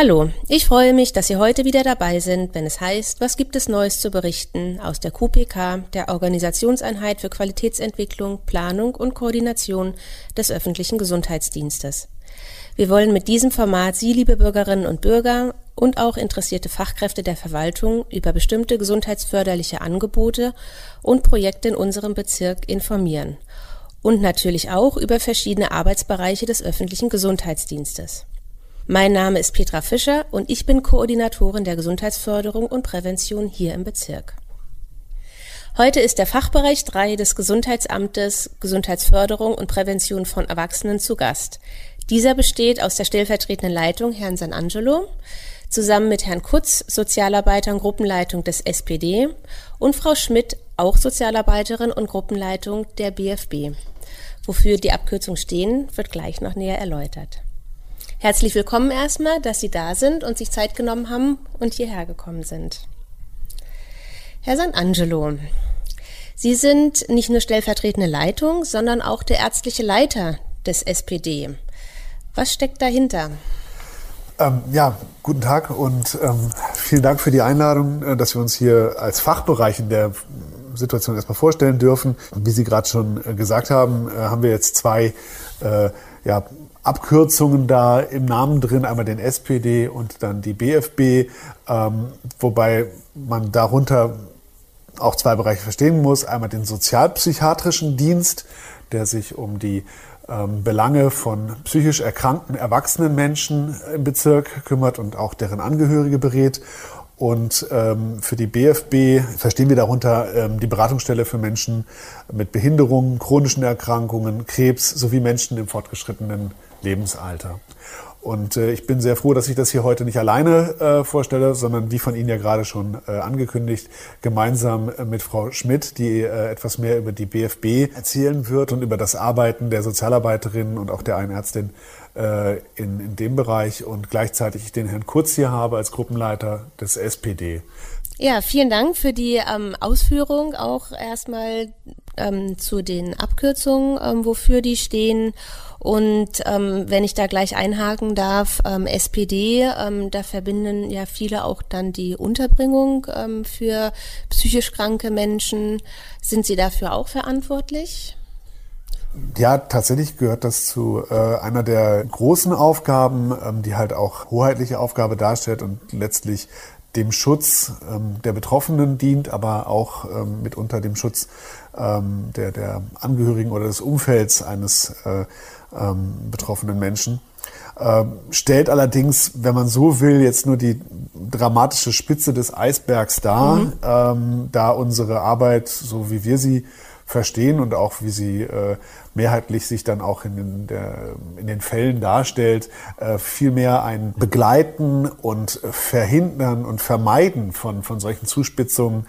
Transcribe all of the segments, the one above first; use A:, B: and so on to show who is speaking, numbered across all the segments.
A: Hallo, ich freue mich, dass Sie heute wieder dabei sind, wenn es heißt, was gibt es Neues zu berichten aus der QPK, der Organisationseinheit für Qualitätsentwicklung, Planung und Koordination des öffentlichen Gesundheitsdienstes. Wir wollen mit diesem Format Sie, liebe Bürgerinnen und Bürger und auch interessierte Fachkräfte der Verwaltung über bestimmte gesundheitsförderliche Angebote und Projekte in unserem Bezirk informieren und natürlich auch über verschiedene Arbeitsbereiche des öffentlichen Gesundheitsdienstes. Mein Name ist Petra Fischer und ich bin Koordinatorin der Gesundheitsförderung und Prävention hier im Bezirk. Heute ist der Fachbereich 3 des Gesundheitsamtes Gesundheitsförderung und Prävention von Erwachsenen zu Gast. Dieser besteht aus der stellvertretenden Leitung Herrn San Angelo, zusammen mit Herrn Kutz, Sozialarbeiter und Gruppenleitung des SPD und Frau Schmidt, auch Sozialarbeiterin und Gruppenleitung der BFB. Wofür die Abkürzung stehen, wird gleich noch näher erläutert. Herzlich willkommen erstmal, dass Sie da sind und sich Zeit genommen haben und hierher gekommen sind. Herr San Angelo, Sie sind nicht nur stellvertretende Leitung, sondern auch der ärztliche Leiter des SPD. Was steckt dahinter?
B: Ähm, ja, guten Tag und ähm, vielen Dank für die Einladung, äh, dass wir uns hier als Fachbereich in der Situation erstmal vorstellen dürfen. Wie Sie gerade schon äh, gesagt haben, äh, haben wir jetzt zwei äh, ja, Abkürzungen da im Namen drin, einmal den SPD und dann die BFB, ähm, wobei man darunter auch zwei Bereiche verstehen muss. Einmal den sozialpsychiatrischen Dienst, der sich um die ähm, Belange von psychisch erkrankten erwachsenen Menschen im Bezirk kümmert und auch deren Angehörige berät. Und ähm, für die BFB verstehen wir darunter ähm, die Beratungsstelle für Menschen mit Behinderungen, chronischen Erkrankungen, Krebs sowie Menschen im fortgeschrittenen Lebensalter. Und äh, ich bin sehr froh, dass ich das hier heute nicht alleine äh, vorstelle, sondern wie von Ihnen ja gerade schon äh, angekündigt, gemeinsam äh, mit Frau Schmidt, die äh, etwas mehr über die BFB erzählen wird und über das Arbeiten der Sozialarbeiterinnen und auch der einen Ärztin äh, in, in dem Bereich und gleichzeitig den Herrn Kurz hier habe als Gruppenleiter des SPD.
A: Ja, vielen Dank für die ähm, Ausführung auch erstmal ähm, zu den Abkürzungen, ähm, wofür die stehen. Und ähm, wenn ich da gleich einhaken darf, ähm, SPD, ähm, da verbinden ja viele auch dann die Unterbringung ähm, für psychisch kranke Menschen. Sind Sie dafür auch verantwortlich?
B: Ja, tatsächlich gehört das zu äh, einer der großen Aufgaben, ähm, die halt auch hoheitliche Aufgabe darstellt und letztlich dem Schutz ähm, der Betroffenen dient, aber auch ähm, mitunter dem Schutz ähm, der, der Angehörigen oder des Umfelds eines äh, ähm, betroffenen Menschen. Ähm, stellt allerdings, wenn man so will, jetzt nur die dramatische Spitze des Eisbergs dar, mhm. ähm, da unsere Arbeit, so wie wir sie verstehen und auch wie sie äh, mehrheitlich sich dann auch in den, der, in den Fällen darstellt, äh, vielmehr ein Begleiten und Verhindern und Vermeiden von, von solchen Zuspitzungen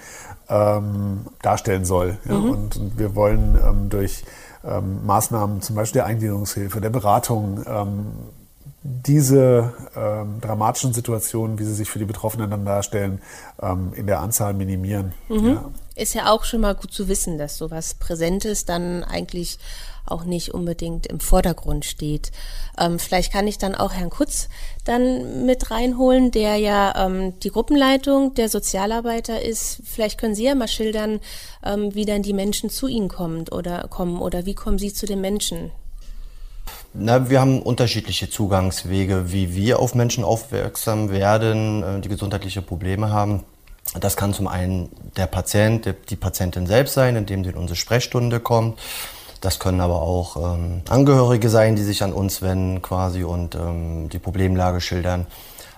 B: ähm, darstellen soll. Ja? Mhm. Und, und, wir wollen ähm, durch ähm, Maßnahmen, zum Beispiel der Eingliederungshilfe, der Beratung, ähm, diese ähm, dramatischen Situationen, wie sie sich für die Betroffenen dann darstellen, ähm, in der Anzahl minimieren.
A: Mhm. Ja. Ist ja auch schon mal gut zu wissen, dass sowas Präsentes dann eigentlich auch nicht unbedingt im Vordergrund steht. Ähm, vielleicht kann ich dann auch Herrn Kutz dann mit reinholen, der ja ähm, die Gruppenleitung der Sozialarbeiter ist. Vielleicht können Sie ja mal schildern, ähm, wie dann die Menschen zu Ihnen kommen oder kommen oder wie kommen Sie zu den Menschen?
C: Na, wir haben unterschiedliche Zugangswege, wie wir auf Menschen aufmerksam werden, äh, die gesundheitliche Probleme haben. Das kann zum einen der Patient, die Patientin selbst sein, indem sie in unsere Sprechstunde kommt. Das können aber auch ähm, Angehörige sein, die sich an uns wenden quasi und ähm, die Problemlage schildern.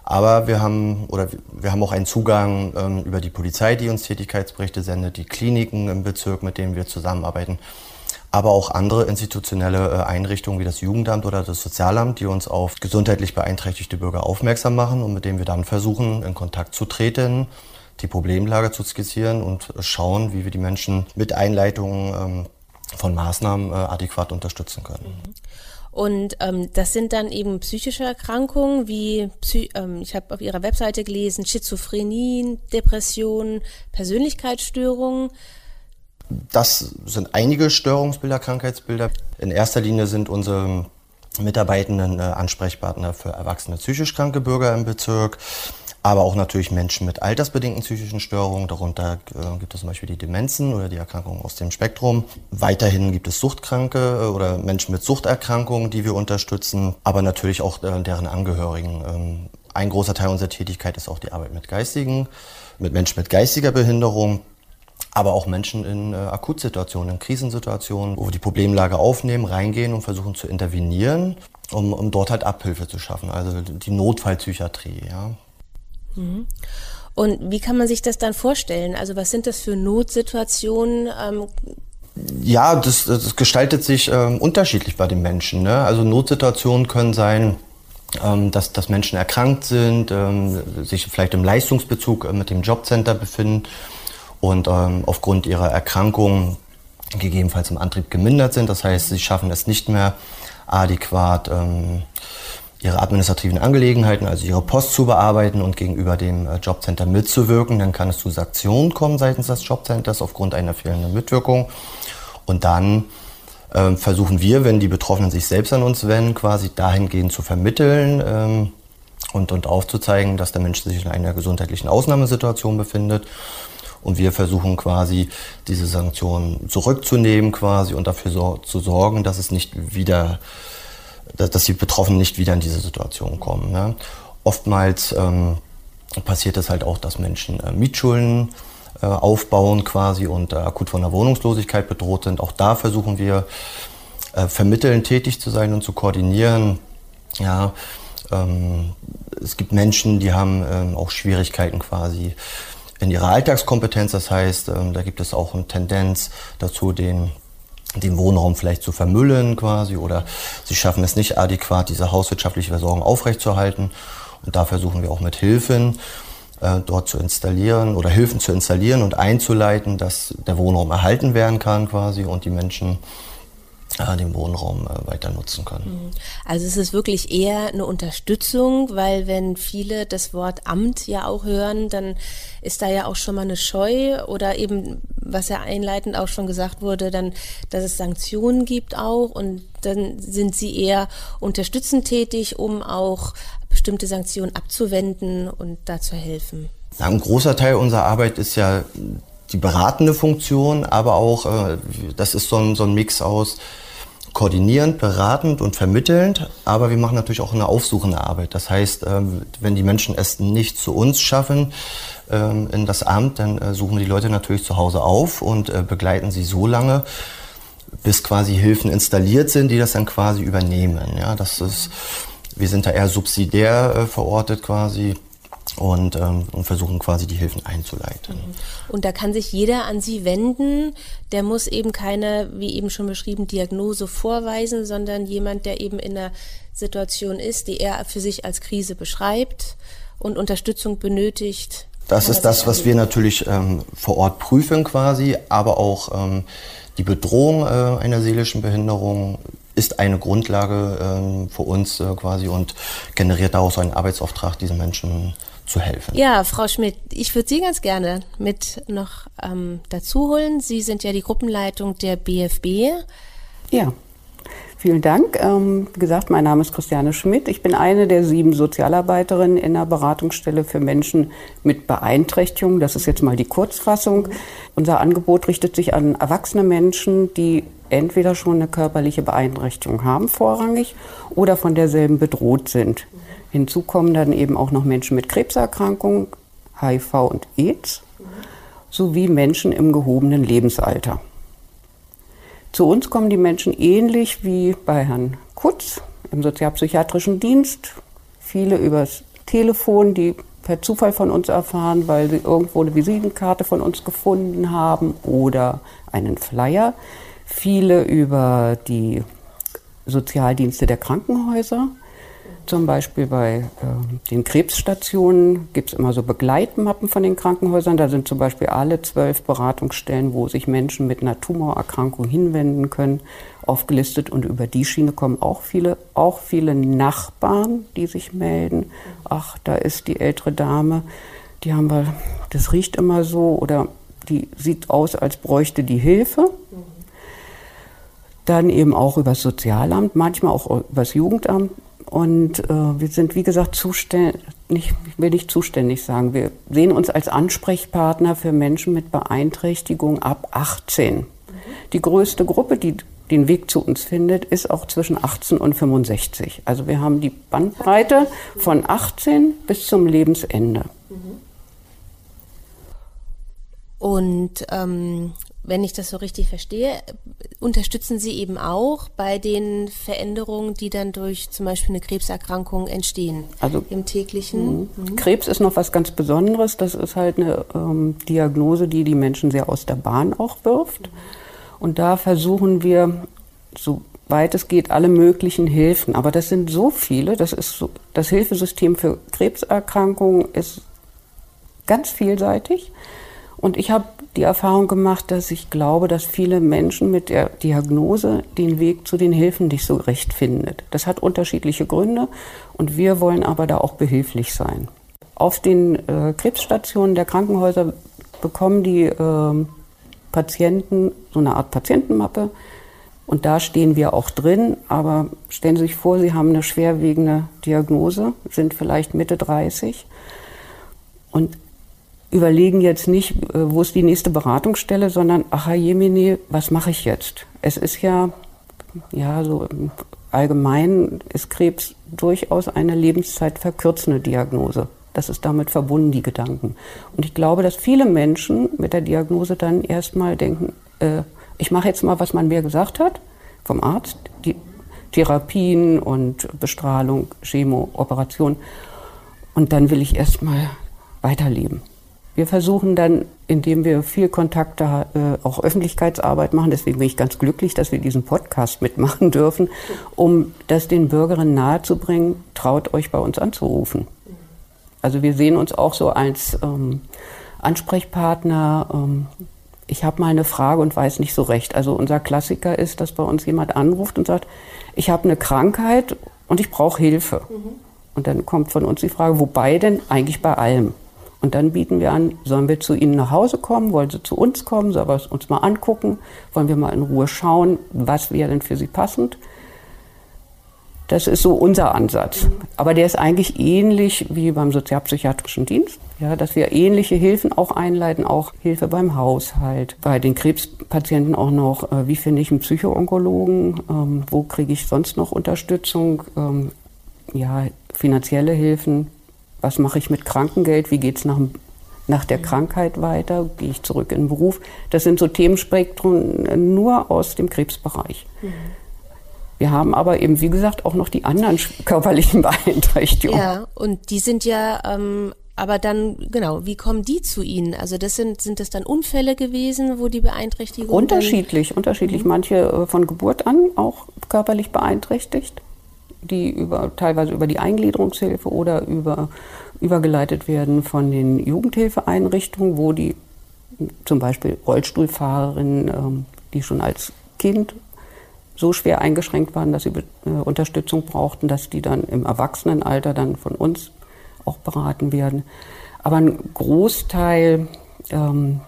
C: Aber wir haben, oder wir haben auch einen Zugang ähm, über die Polizei, die uns Tätigkeitsberichte sendet, die Kliniken im Bezirk, mit denen wir zusammenarbeiten aber auch andere institutionelle äh, Einrichtungen wie das Jugendamt oder das Sozialamt, die uns auf gesundheitlich beeinträchtigte Bürger aufmerksam machen und mit denen wir dann versuchen, in Kontakt zu treten, die Problemlage zu skizzieren und schauen, wie wir die Menschen mit Einleitungen ähm, von Maßnahmen äh, adäquat unterstützen können. Mhm.
A: Und ähm, das sind dann eben psychische Erkrankungen wie, Psy ähm, ich habe auf Ihrer Webseite gelesen, Schizophrenie, Depressionen, Persönlichkeitsstörungen.
C: Das sind einige Störungsbilder, Krankheitsbilder. In erster Linie sind unsere mitarbeitenden äh, Ansprechpartner für erwachsene psychisch kranke Bürger im Bezirk, aber auch natürlich Menschen mit altersbedingten psychischen Störungen. Darunter äh, gibt es zum Beispiel die Demenzen oder die Erkrankungen aus dem Spektrum. Weiterhin gibt es Suchtkranke äh, oder Menschen mit Suchterkrankungen, die wir unterstützen, aber natürlich auch äh, deren Angehörigen. Ähm, ein großer Teil unserer Tätigkeit ist auch die Arbeit mit geistigen, mit Menschen mit geistiger Behinderung aber auch Menschen in äh, Akutsituationen, in Krisensituationen, wo wir die Problemlage aufnehmen, reingehen und versuchen zu intervenieren, um, um dort halt Abhilfe zu schaffen, also die Notfallpsychiatrie. Ja.
A: Mhm. Und wie kann man sich das dann vorstellen? Also was sind das für Notsituationen? Ähm
C: ja, das, das gestaltet sich ähm, unterschiedlich bei den Menschen. Ne? Also Notsituationen können sein, ähm, dass, dass Menschen erkrankt sind, ähm, sich vielleicht im Leistungsbezug äh, mit dem Jobcenter befinden und ähm, aufgrund ihrer Erkrankung gegebenenfalls im Antrieb gemindert sind. Das heißt, sie schaffen es nicht mehr adäquat, ähm, ihre administrativen Angelegenheiten, also ihre Post zu bearbeiten und gegenüber dem äh, Jobcenter mitzuwirken. Dann kann es zu Sanktionen kommen seitens des Jobcenters aufgrund einer fehlenden Mitwirkung. Und dann ähm, versuchen wir, wenn die Betroffenen sich selbst an uns wenden, quasi dahingehend zu vermitteln ähm, und, und aufzuzeigen, dass der Mensch sich in einer gesundheitlichen Ausnahmesituation befindet und wir versuchen quasi diese Sanktionen zurückzunehmen quasi und dafür so, zu sorgen, dass es nicht wieder, dass die Betroffenen nicht wieder in diese Situation kommen. Ne? Oftmals ähm, passiert es halt auch, dass Menschen äh, Mietschulden äh, aufbauen quasi und äh, akut von der Wohnungslosigkeit bedroht sind. Auch da versuchen wir äh, vermitteln tätig zu sein und zu koordinieren. Ja, ähm, es gibt Menschen, die haben ähm, auch Schwierigkeiten quasi in ihrer Alltagskompetenz. Das heißt, ähm, da gibt es auch eine Tendenz dazu, den den Wohnraum vielleicht zu vermüllen quasi oder sie schaffen es nicht adäquat, diese hauswirtschaftliche Versorgung aufrechtzuerhalten. Und da versuchen wir auch mit Hilfen äh, dort zu installieren oder Hilfen zu installieren und einzuleiten, dass der Wohnraum erhalten werden kann quasi und die Menschen den Wohnraum äh, weiter nutzen können.
A: Mhm. Also es ist wirklich eher eine Unterstützung, weil wenn viele das Wort Amt ja auch hören, dann ist da ja auch schon mal eine Scheu oder eben, was ja einleitend auch schon gesagt wurde, dann, dass es Sanktionen gibt auch und dann sind sie eher unterstützend tätig, um auch bestimmte Sanktionen abzuwenden und da zu helfen.
C: Ja, ein großer Teil unserer Arbeit ist ja die beratende Funktion, aber auch, äh, das ist so ein, so ein Mix aus koordinierend, beratend und vermittelnd, aber wir machen natürlich auch eine aufsuchende Arbeit. Das heißt, ähm, wenn die Menschen es nicht zu uns schaffen ähm, in das Amt, dann äh, suchen wir die Leute natürlich zu Hause auf und äh, begleiten sie so lange, bis quasi Hilfen installiert sind, die das dann quasi übernehmen. Ja, das ist, wir sind da eher subsidiär verortet quasi und, ähm, und versuchen quasi die Hilfen einzuleiten. Mhm.
A: Und da kann sich jeder an Sie wenden. Der muss eben keine, wie eben schon beschrieben, Diagnose vorweisen, sondern jemand, der eben in einer Situation ist, die er für sich als Krise beschreibt und Unterstützung benötigt.
C: Das ist das, was wir natürlich ähm, vor Ort prüfen quasi, aber auch ähm, die Bedrohung äh, einer seelischen Behinderung ist eine Grundlage ähm, für uns äh, quasi und generiert daraus einen Arbeitsauftrag, diesen Menschen zu helfen.
A: Ja, Frau Schmidt, ich würde Sie ganz gerne mit noch ähm, dazu holen. Sie sind ja die Gruppenleitung der BFB.
D: Ja. Vielen Dank. Ähm, wie gesagt, mein Name ist Christiane Schmidt. Ich bin eine der sieben Sozialarbeiterinnen in der Beratungsstelle für Menschen mit Beeinträchtigung. Das ist jetzt mal die Kurzfassung. Unser Angebot richtet sich an erwachsene Menschen, die entweder schon eine körperliche Beeinträchtigung haben, vorrangig, oder von derselben bedroht sind. Hinzu kommen dann eben auch noch Menschen mit Krebserkrankungen, HIV und AIDS sowie Menschen im gehobenen Lebensalter. Zu uns kommen die Menschen ähnlich wie bei Herrn Kutz im sozialpsychiatrischen Dienst. Viele übers Telefon, die per Zufall von uns erfahren, weil sie irgendwo eine Visitenkarte von uns gefunden haben oder einen Flyer. Viele über die Sozialdienste der Krankenhäuser zum Beispiel bei äh, den Krebsstationen gibt es immer so Begleitmappen von den Krankenhäusern. Da sind zum Beispiel alle zwölf Beratungsstellen, wo sich Menschen mit einer Tumorerkrankung hinwenden können, aufgelistet. Und über die Schiene kommen auch viele, auch viele Nachbarn, die sich melden. Ach, da ist die ältere Dame, die haben wir, das riecht immer so oder die sieht aus, als bräuchte die Hilfe. Dann eben auch über das Sozialamt, manchmal auch über das Jugendamt. Und äh, wir sind, wie gesagt, zuständig, nicht, ich will nicht zuständig sagen, wir sehen uns als Ansprechpartner für Menschen mit Beeinträchtigung ab 18. Die größte Gruppe, die den Weg zu uns findet, ist auch zwischen 18 und 65. Also wir haben die Bandbreite von 18 bis zum Lebensende.
A: Und ähm, wenn ich das so richtig verstehe, unterstützen Sie eben auch bei den Veränderungen, die dann durch zum Beispiel eine Krebserkrankung entstehen
D: also,
A: im täglichen.
D: Mhm. Krebs ist noch was ganz Besonderes. Das ist halt eine ähm, Diagnose, die die Menschen sehr aus der Bahn auch wirft. Mhm. Und da versuchen wir, soweit es geht, alle möglichen Hilfen. Aber das sind so viele. Das ist so, das Hilfesystem für Krebserkrankungen ist ganz vielseitig. Und ich habe die Erfahrung gemacht, dass ich glaube, dass viele Menschen mit der Diagnose den Weg zu den Hilfen nicht so recht findet. Das hat unterschiedliche Gründe und wir wollen aber da auch behilflich sein. Auf den äh, Krebsstationen der Krankenhäuser bekommen die äh, Patienten so eine Art Patientenmappe und da stehen wir auch drin. Aber stellen Sie sich vor, Sie haben eine schwerwiegende Diagnose, sind vielleicht Mitte 30 und überlegen jetzt nicht, äh, wo ist die nächste Beratungsstelle, sondern, ach Jemini, was mache ich jetzt? Es ist ja, ja, so allgemein ist Krebs durchaus eine lebenszeitverkürzende Diagnose. Das ist damit verbunden, die Gedanken. Und ich glaube, dass viele Menschen mit der Diagnose dann erstmal denken, äh, ich mache jetzt mal, was man mir gesagt hat, vom Arzt, die Therapien und Bestrahlung, Chemo, Operation. Und dann will ich erstmal weiterleben. Wir versuchen dann, indem wir viel Kontakte, äh, auch Öffentlichkeitsarbeit machen, deswegen bin ich ganz glücklich, dass wir diesen Podcast mitmachen dürfen, um das den Bürgerinnen nahezubringen, traut euch bei uns anzurufen. Also wir sehen uns auch so als ähm, Ansprechpartner. Ähm, ich habe mal eine Frage und weiß nicht so recht. Also unser Klassiker ist, dass bei uns jemand anruft und sagt, ich habe eine Krankheit und ich brauche Hilfe. Mhm. Und dann kommt von uns die Frage, wobei denn eigentlich bei allem? Und dann bieten wir an, sollen wir zu Ihnen nach Hause kommen? Wollen Sie zu uns kommen? Sollen wir es uns mal angucken? Wollen wir mal in Ruhe schauen, was wäre denn für Sie passend? Das ist so unser Ansatz. Aber der ist eigentlich ähnlich wie beim sozialpsychiatrischen Dienst, ja, dass wir ähnliche Hilfen auch einleiten, auch Hilfe beim Haushalt, bei den Krebspatienten auch noch, äh, wie finde ich einen Psychoonkologen, ähm, wo kriege ich sonst noch Unterstützung, ähm, ja, finanzielle Hilfen, was mache ich mit Krankengeld, wie geht es nach, nach der Krankheit weiter, gehe ich zurück in den Beruf. Das sind so Themenspektren nur aus dem Krebsbereich. Mhm. Wir haben aber eben, wie gesagt, auch noch die anderen körperlichen Beeinträchtigungen.
A: Ja, und die sind ja ähm, aber dann, genau, wie kommen die zu Ihnen? Also das sind, sind das dann Unfälle gewesen, wo die Beeinträchtigung?
D: Unterschiedlich, unterschiedlich. Mhm. Manche äh, von Geburt an auch körperlich beeinträchtigt die über, teilweise über die Eingliederungshilfe oder über, übergeleitet werden von den Jugendhilfeeinrichtungen, wo die zum Beispiel Rollstuhlfahrerinnen, ähm, die schon als Kind so schwer eingeschränkt waren, dass sie äh, Unterstützung brauchten, dass die dann im Erwachsenenalter dann von uns auch beraten werden. Aber ein Großteil, ähm,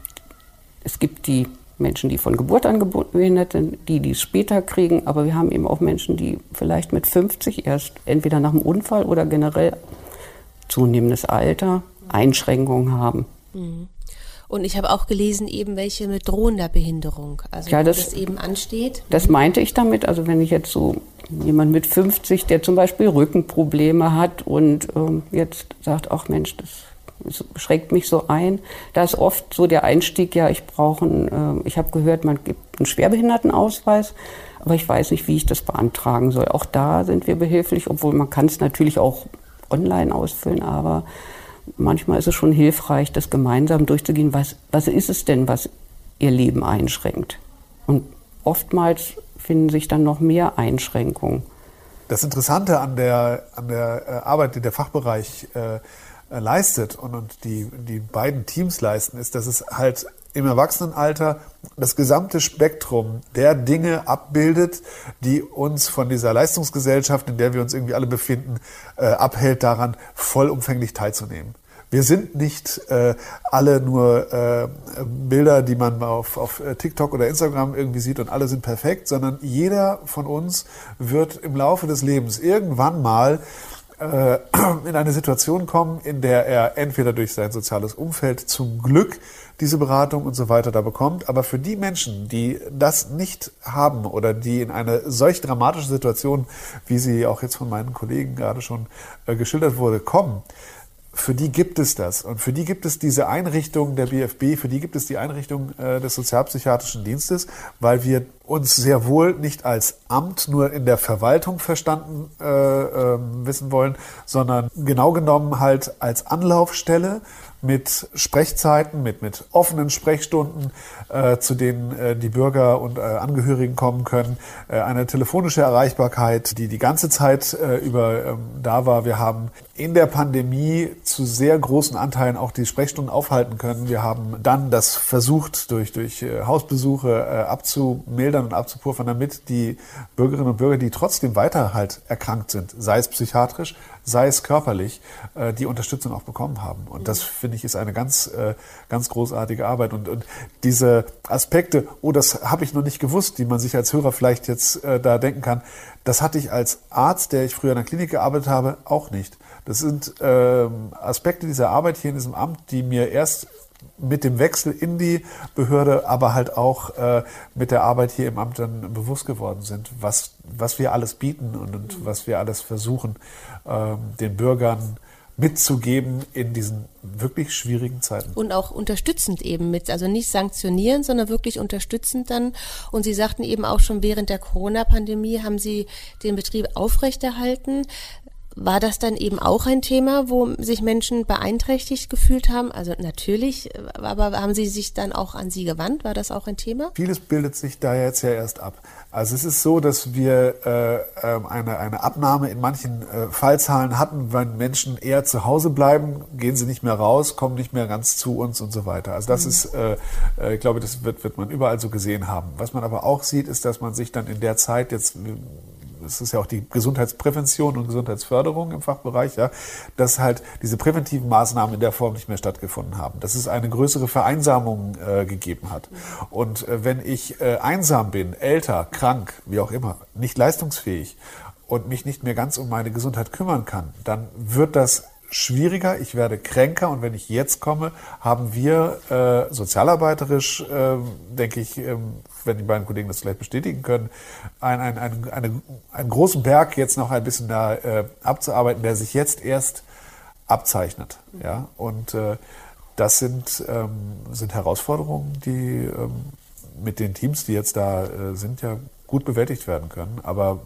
D: es gibt die Menschen, die von Geburt an behindert sind, die, die es später kriegen, aber wir haben eben auch Menschen, die vielleicht mit 50 erst entweder nach einem Unfall oder generell zunehmendes Alter Einschränkungen haben.
A: Mhm. Und ich habe auch gelesen, eben welche mit drohender Behinderung, also
D: ja, das,
A: das eben ansteht.
D: Das meinte ich damit. Also wenn ich jetzt so jemand mit 50, der zum Beispiel Rückenprobleme hat und ähm, jetzt sagt, ach Mensch, das es schreckt mich so ein. Da ist oft so der Einstieg, ja, ich brauche einen, äh, ich habe gehört, man gibt einen Schwerbehindertenausweis, aber ich weiß nicht, wie ich das beantragen soll. Auch da sind wir behilflich, obwohl man kann es natürlich auch online ausfüllen, aber manchmal ist es schon hilfreich, das gemeinsam durchzugehen. Was, was ist es denn, was ihr Leben einschränkt? Und oftmals finden sich dann noch mehr Einschränkungen.
B: Das Interessante an der, an der äh, Arbeit, die der Fachbereich äh, leistet und, und die, die beiden Teams leisten, ist, dass es halt im Erwachsenenalter das gesamte Spektrum der Dinge abbildet, die uns von dieser Leistungsgesellschaft, in der wir uns irgendwie alle befinden, äh, abhält, daran vollumfänglich teilzunehmen. Wir sind nicht äh, alle nur äh, Bilder, die man auf, auf TikTok oder Instagram irgendwie sieht und alle sind perfekt, sondern jeder von uns wird im Laufe des Lebens irgendwann mal äh, in eine Situation kommen, in der er entweder durch sein soziales Umfeld zum Glück diese Beratung und so weiter da bekommt. Aber für die Menschen, die das nicht haben oder die in eine solch dramatische Situation, wie sie auch jetzt von meinen Kollegen gerade schon äh, geschildert wurde, kommen, für die gibt es das. Und für die gibt es diese Einrichtung der BFB, für die gibt es die Einrichtung äh, des Sozialpsychiatrischen Dienstes, weil wir uns sehr wohl nicht als Amt nur in der Verwaltung verstanden äh, äh, wissen wollen, sondern genau genommen halt als Anlaufstelle mit Sprechzeiten, mit, mit offenen Sprechstunden, äh, zu denen äh, die Bürger und äh, Angehörigen kommen können. Eine telefonische Erreichbarkeit, die die ganze Zeit über ähm, da war. Wir haben in der Pandemie zu sehr großen Anteilen auch die Sprechstunden aufhalten können. Wir haben dann das versucht, durch, durch Hausbesuche abzumildern und abzupuffern, damit die Bürgerinnen und Bürger, die trotzdem weiter halt erkrankt sind, sei es psychiatrisch, sei es körperlich, die Unterstützung auch bekommen haben. Und das finde ich ist eine ganz, ganz großartige Arbeit. Und, und diese Aspekte, oh, das habe ich noch nicht gewusst, die man sich als Hörer vielleicht jetzt äh, da denken kann, das hatte ich als Arzt, der ich früher in der Klinik gearbeitet habe, auch nicht. Das sind ähm, Aspekte dieser Arbeit hier in diesem Amt, die mir erst mit dem Wechsel in die Behörde, aber halt auch äh, mit der Arbeit hier im Amt dann bewusst geworden sind, was, was wir alles bieten und, und was wir alles versuchen, äh, den Bürgern mitzugeben in diesen wirklich schwierigen Zeiten.
A: Und auch unterstützend eben mit, also nicht sanktionieren, sondern wirklich unterstützend dann. Und Sie sagten eben auch schon während der Corona-Pandemie haben Sie den Betrieb aufrechterhalten. War das dann eben auch ein Thema, wo sich Menschen beeinträchtigt gefühlt haben? Also natürlich, aber haben Sie sich dann auch an Sie gewandt? War das auch ein Thema?
B: Vieles bildet sich da jetzt ja erst ab. Also es ist so, dass wir äh, ähm, eine, eine Abnahme in manchen äh, Fallzahlen hatten, wenn Menschen eher zu Hause bleiben, gehen sie nicht mehr raus, kommen nicht mehr ganz zu uns und so weiter. Also das mhm. ist, äh, äh, ich glaube, das wird, wird man überall so gesehen haben. Was man aber auch sieht, ist, dass man sich dann in der Zeit jetzt es ist ja auch die Gesundheitsprävention und Gesundheitsförderung im Fachbereich, ja, dass halt diese präventiven Maßnahmen in der Form nicht mehr stattgefunden haben, dass es eine größere Vereinsamung äh, gegeben hat. Und äh, wenn ich äh, einsam bin, älter, krank, wie auch immer, nicht leistungsfähig und mich nicht mehr ganz um meine Gesundheit kümmern kann, dann wird das schwieriger, ich werde kränker und wenn ich jetzt komme, haben wir äh, sozialarbeiterisch, äh, denke ich, äh, wenn die beiden Kollegen das vielleicht bestätigen können, ein, ein, ein, eine, einen großen Berg jetzt noch ein bisschen da äh, abzuarbeiten, der sich jetzt erst abzeichnet. Ja? Und äh, das sind, ähm, sind Herausforderungen, die ähm, mit den Teams, die jetzt da äh, sind, ja gut bewältigt werden können. Aber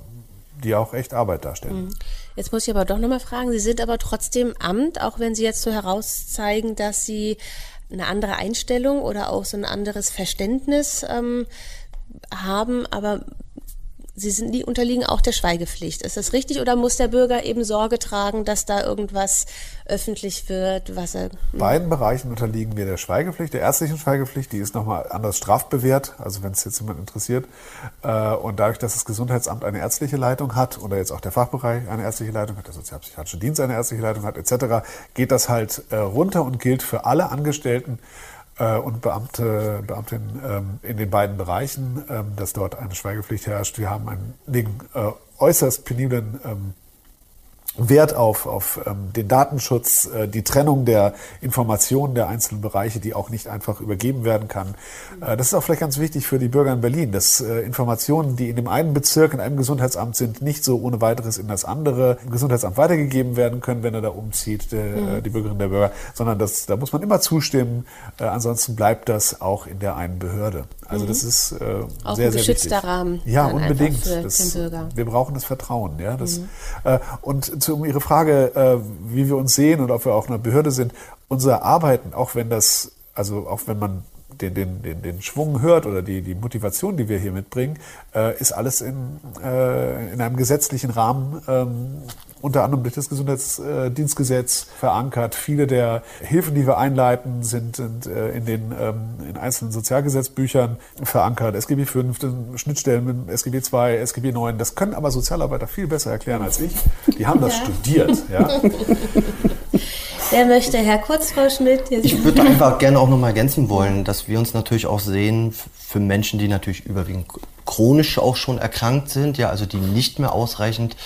B: die auch echt Arbeit darstellen. Mhm.
A: Jetzt muss ich aber doch nochmal fragen, Sie sind aber trotzdem Amt, auch wenn Sie jetzt so herauszeigen, dass Sie eine andere Einstellung oder auch so ein anderes Verständnis ähm, haben, aber Sie sind, die unterliegen auch der Schweigepflicht. Ist das richtig oder muss der Bürger eben Sorge tragen, dass da irgendwas öffentlich wird, was er.
B: Beiden Bereichen unterliegen wir der Schweigepflicht, der ärztlichen Schweigepflicht, die ist nochmal anders strafbewehrt, also wenn es jetzt jemand interessiert. Äh, und dadurch, dass das Gesundheitsamt eine ärztliche Leitung hat oder jetzt auch der Fachbereich eine ärztliche Leitung hat, der Sozialpsychiatrische Dienst eine ärztliche Leitung hat, etc., geht das halt äh, runter und gilt für alle Angestellten und Beamte, Beamtinnen ähm, in den beiden Bereichen, ähm, dass dort eine Schweigepflicht herrscht. Wir haben einen, den äh, äußerst peniblen ähm, Wert auf, auf ähm, den Datenschutz, äh, die Trennung der Informationen der einzelnen Bereiche, die auch nicht einfach übergeben werden kann. Äh, das ist auch vielleicht ganz wichtig für die Bürger in Berlin, dass äh, Informationen, die in dem einen Bezirk, in einem Gesundheitsamt sind, nicht so ohne weiteres in das andere Gesundheitsamt weitergegeben werden können, wenn er da umzieht, der, äh, mhm. die Bürgerin der Bürger, sondern das, da muss man immer zustimmen. Äh, ansonsten bleibt das auch in der einen Behörde. Also mhm. das ist äh, auch sehr, ein sehr
A: geschützter wichtig. Rahmen.
B: Ja, unbedingt. Das, wir brauchen das Vertrauen. Ja, das, mhm. äh, und zu, um Ihre Frage, äh, wie wir uns sehen und ob wir auch eine Behörde sind, unser Arbeiten, auch wenn das, also auch wenn man den, den, den, den Schwung hört oder die, die Motivation, die wir hier mitbringen, äh, ist alles in, äh, in einem gesetzlichen Rahmen ähm, unter anderem durch das Gesundheitsdienstgesetz verankert. Viele der Hilfen, die wir einleiten, sind, äh, in den ähm, in einzelnen Sozialgesetzbüchern verankert. SGB 5, Schnittstellen mit SGB 2, SGB 9. Das können aber Sozialarbeiter viel besser erklären als ich. Die haben das ja. studiert. Ja.
A: Wer möchte, Herr Kurz, Frau Schmidt?
C: Ich würde einfach gerne auch noch mal ergänzen wollen, dass wir uns natürlich auch sehen für Menschen, die natürlich überwiegend chronisch auch schon erkrankt sind, ja, also die nicht mehr ausreichend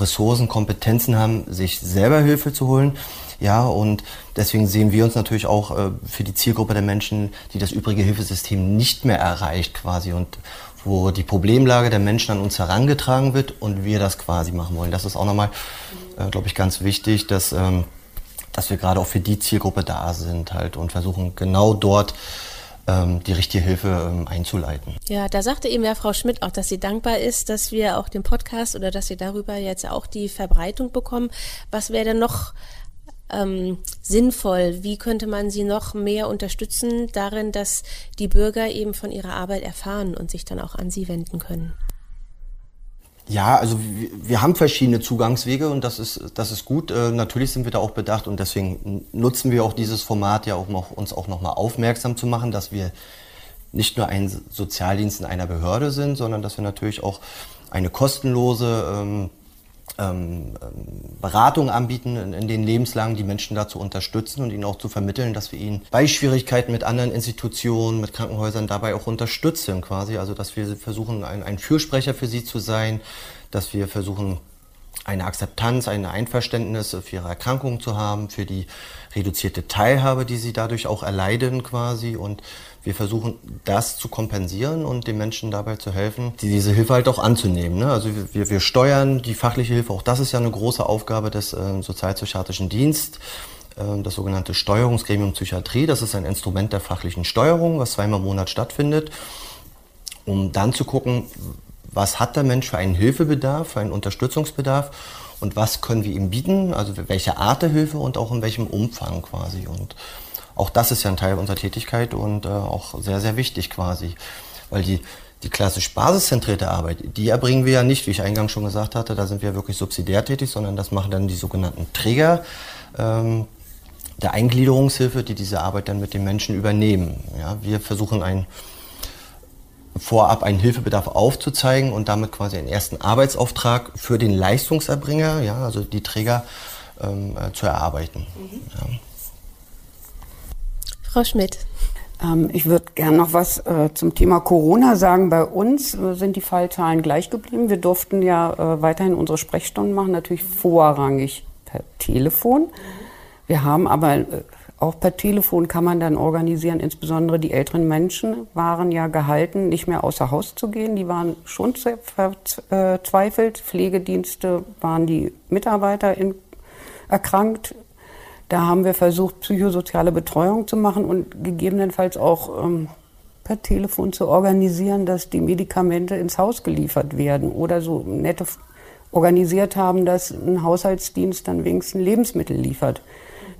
C: Ressourcen, Kompetenzen haben, sich selber Hilfe zu holen. Ja, und deswegen sehen wir uns natürlich auch äh, für die Zielgruppe der Menschen, die das übrige Hilfesystem nicht mehr erreicht quasi und wo die Problemlage der Menschen an uns herangetragen wird und wir das quasi machen wollen. Das ist auch nochmal, äh, glaube ich, ganz wichtig, dass, ähm, dass wir gerade auch für die Zielgruppe da sind halt und versuchen genau dort die richtige Hilfe ähm, einzuleiten.
A: Ja, da sagte eben ja Frau Schmidt auch, dass sie dankbar ist, dass wir auch den Podcast oder dass sie darüber jetzt auch die Verbreitung bekommen. Was wäre denn noch ähm, sinnvoll? Wie könnte man sie noch mehr unterstützen darin, dass die Bürger eben von ihrer Arbeit erfahren und sich dann auch an sie wenden können?
C: Ja, also wir, haben verschiedene Zugangswege und das ist, das ist gut. Äh, natürlich sind wir da auch bedacht und deswegen nutzen wir auch dieses Format ja auch noch, uns auch nochmal aufmerksam zu machen, dass wir nicht nur ein Sozialdienst in einer Behörde sind, sondern dass wir natürlich auch eine kostenlose ähm, ähm, Beratung anbieten, in, in, den Lebenslagen die Menschen dazu unterstützen und ihnen auch zu vermitteln, dass wir ihnen bei Schwierigkeiten mit anderen Institutionen, mit Krankenhäusern dabei auch unterstützen quasi. Also dass wir versuchen, ein, ein Fürsprecher für sie zu sein, dass wir versuchen, eine Akzeptanz, ein Einverständnis für ihre Erkrankung zu haben, für die reduzierte Teilhabe, die sie dadurch auch erleiden quasi. Und wir versuchen das zu kompensieren und den Menschen dabei zu helfen, die diese Hilfe halt auch anzunehmen. Ne? Also wir, wir steuern die fachliche Hilfe, auch das ist ja eine große Aufgabe des äh, Sozialpsychiatrischen Dienstes äh, das sogenannte Steuerungsgremium Psychiatrie. Das ist ein Instrument der fachlichen Steuerung, was zweimal im Monat stattfindet, um dann zu gucken, was hat der Mensch für einen Hilfebedarf, für einen Unterstützungsbedarf und was können wir ihm bieten, also welche Art der Hilfe und auch in welchem Umfang quasi. Und auch das ist ja ein Teil unserer Tätigkeit und äh, auch sehr, sehr wichtig quasi, weil die, die klassisch basiszentrierte Arbeit, die erbringen wir ja nicht, wie ich eingangs schon gesagt hatte, da sind wir wirklich subsidiär tätig, sondern das machen dann die sogenannten Träger ähm, der Eingliederungshilfe, die diese Arbeit dann mit den Menschen übernehmen. Ja, wir versuchen ein vorab einen Hilfebedarf aufzuzeigen und damit quasi einen ersten Arbeitsauftrag für den Leistungserbringer, ja, also die Träger, ähm, äh, zu erarbeiten. Mhm. Ja.
A: Frau Schmidt.
D: Ähm, ich würde gerne noch was äh, zum Thema Corona sagen. Bei uns äh, sind die Fallzahlen gleich geblieben. Wir durften ja äh, weiterhin unsere Sprechstunden machen, natürlich vorrangig per Telefon. Wir haben aber auch per Telefon kann man dann organisieren. Insbesondere die älteren Menschen waren ja gehalten, nicht mehr außer Haus zu gehen. Die waren schon verzweifelt. Pflegedienste waren die Mitarbeiter in, erkrankt. Da haben wir versucht, psychosoziale Betreuung zu machen und gegebenenfalls auch ähm, per Telefon zu organisieren, dass die Medikamente ins Haus geliefert werden oder so nette organisiert haben, dass ein Haushaltsdienst dann wenigstens Lebensmittel liefert.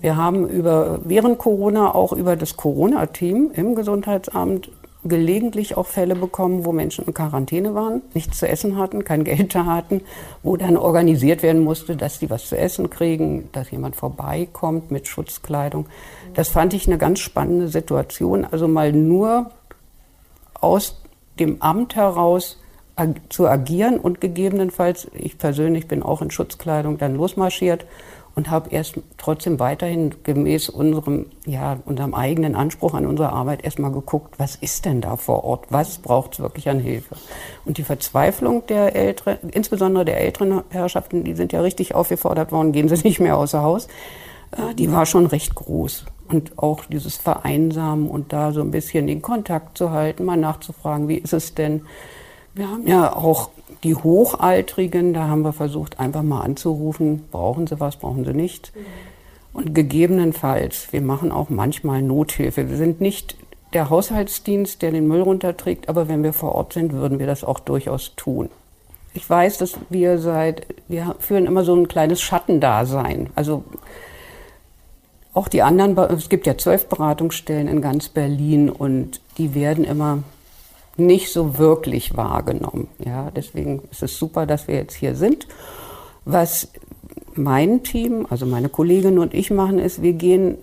D: Wir haben über, während Corona auch über das Corona-Team im Gesundheitsamt gelegentlich auch Fälle bekommen, wo Menschen in Quarantäne waren, nichts zu essen hatten, kein Geld da hatten, wo dann organisiert werden musste, dass die was zu essen kriegen, dass jemand vorbeikommt mit Schutzkleidung. Das fand ich eine ganz spannende Situation. Also mal nur aus dem Amt heraus zu agieren und gegebenenfalls, ich persönlich bin auch in Schutzkleidung dann losmarschiert und habe erst trotzdem weiterhin gemäß unserem, ja, unserem eigenen Anspruch an unsere Arbeit erstmal geguckt, was ist denn da vor Ort? Was braucht es wirklich an Hilfe? Und die Verzweiflung der älteren, insbesondere der älteren Herrschaften, die sind ja richtig aufgefordert worden, gehen sie nicht mehr außer Haus, äh, die war schon recht groß. Und auch dieses Vereinsamen und da so ein bisschen den Kontakt zu halten, mal nachzufragen, wie ist es denn? Wir haben ja auch die Hochaltrigen, da haben wir versucht, einfach mal anzurufen, brauchen sie was, brauchen sie nicht. Und gegebenenfalls, wir machen auch manchmal Nothilfe. Wir sind nicht der Haushaltsdienst, der den Müll runterträgt, aber wenn wir vor Ort sind, würden wir das auch durchaus tun. Ich weiß, dass wir seit, wir führen immer so ein kleines Schattendasein. Also auch die anderen, es gibt ja zwölf Beratungsstellen in ganz Berlin und die werden immer nicht so wirklich wahrgenommen. Ja, deswegen ist es super, dass wir jetzt hier sind. Was mein Team, also meine Kollegin und ich machen, ist, wir gehen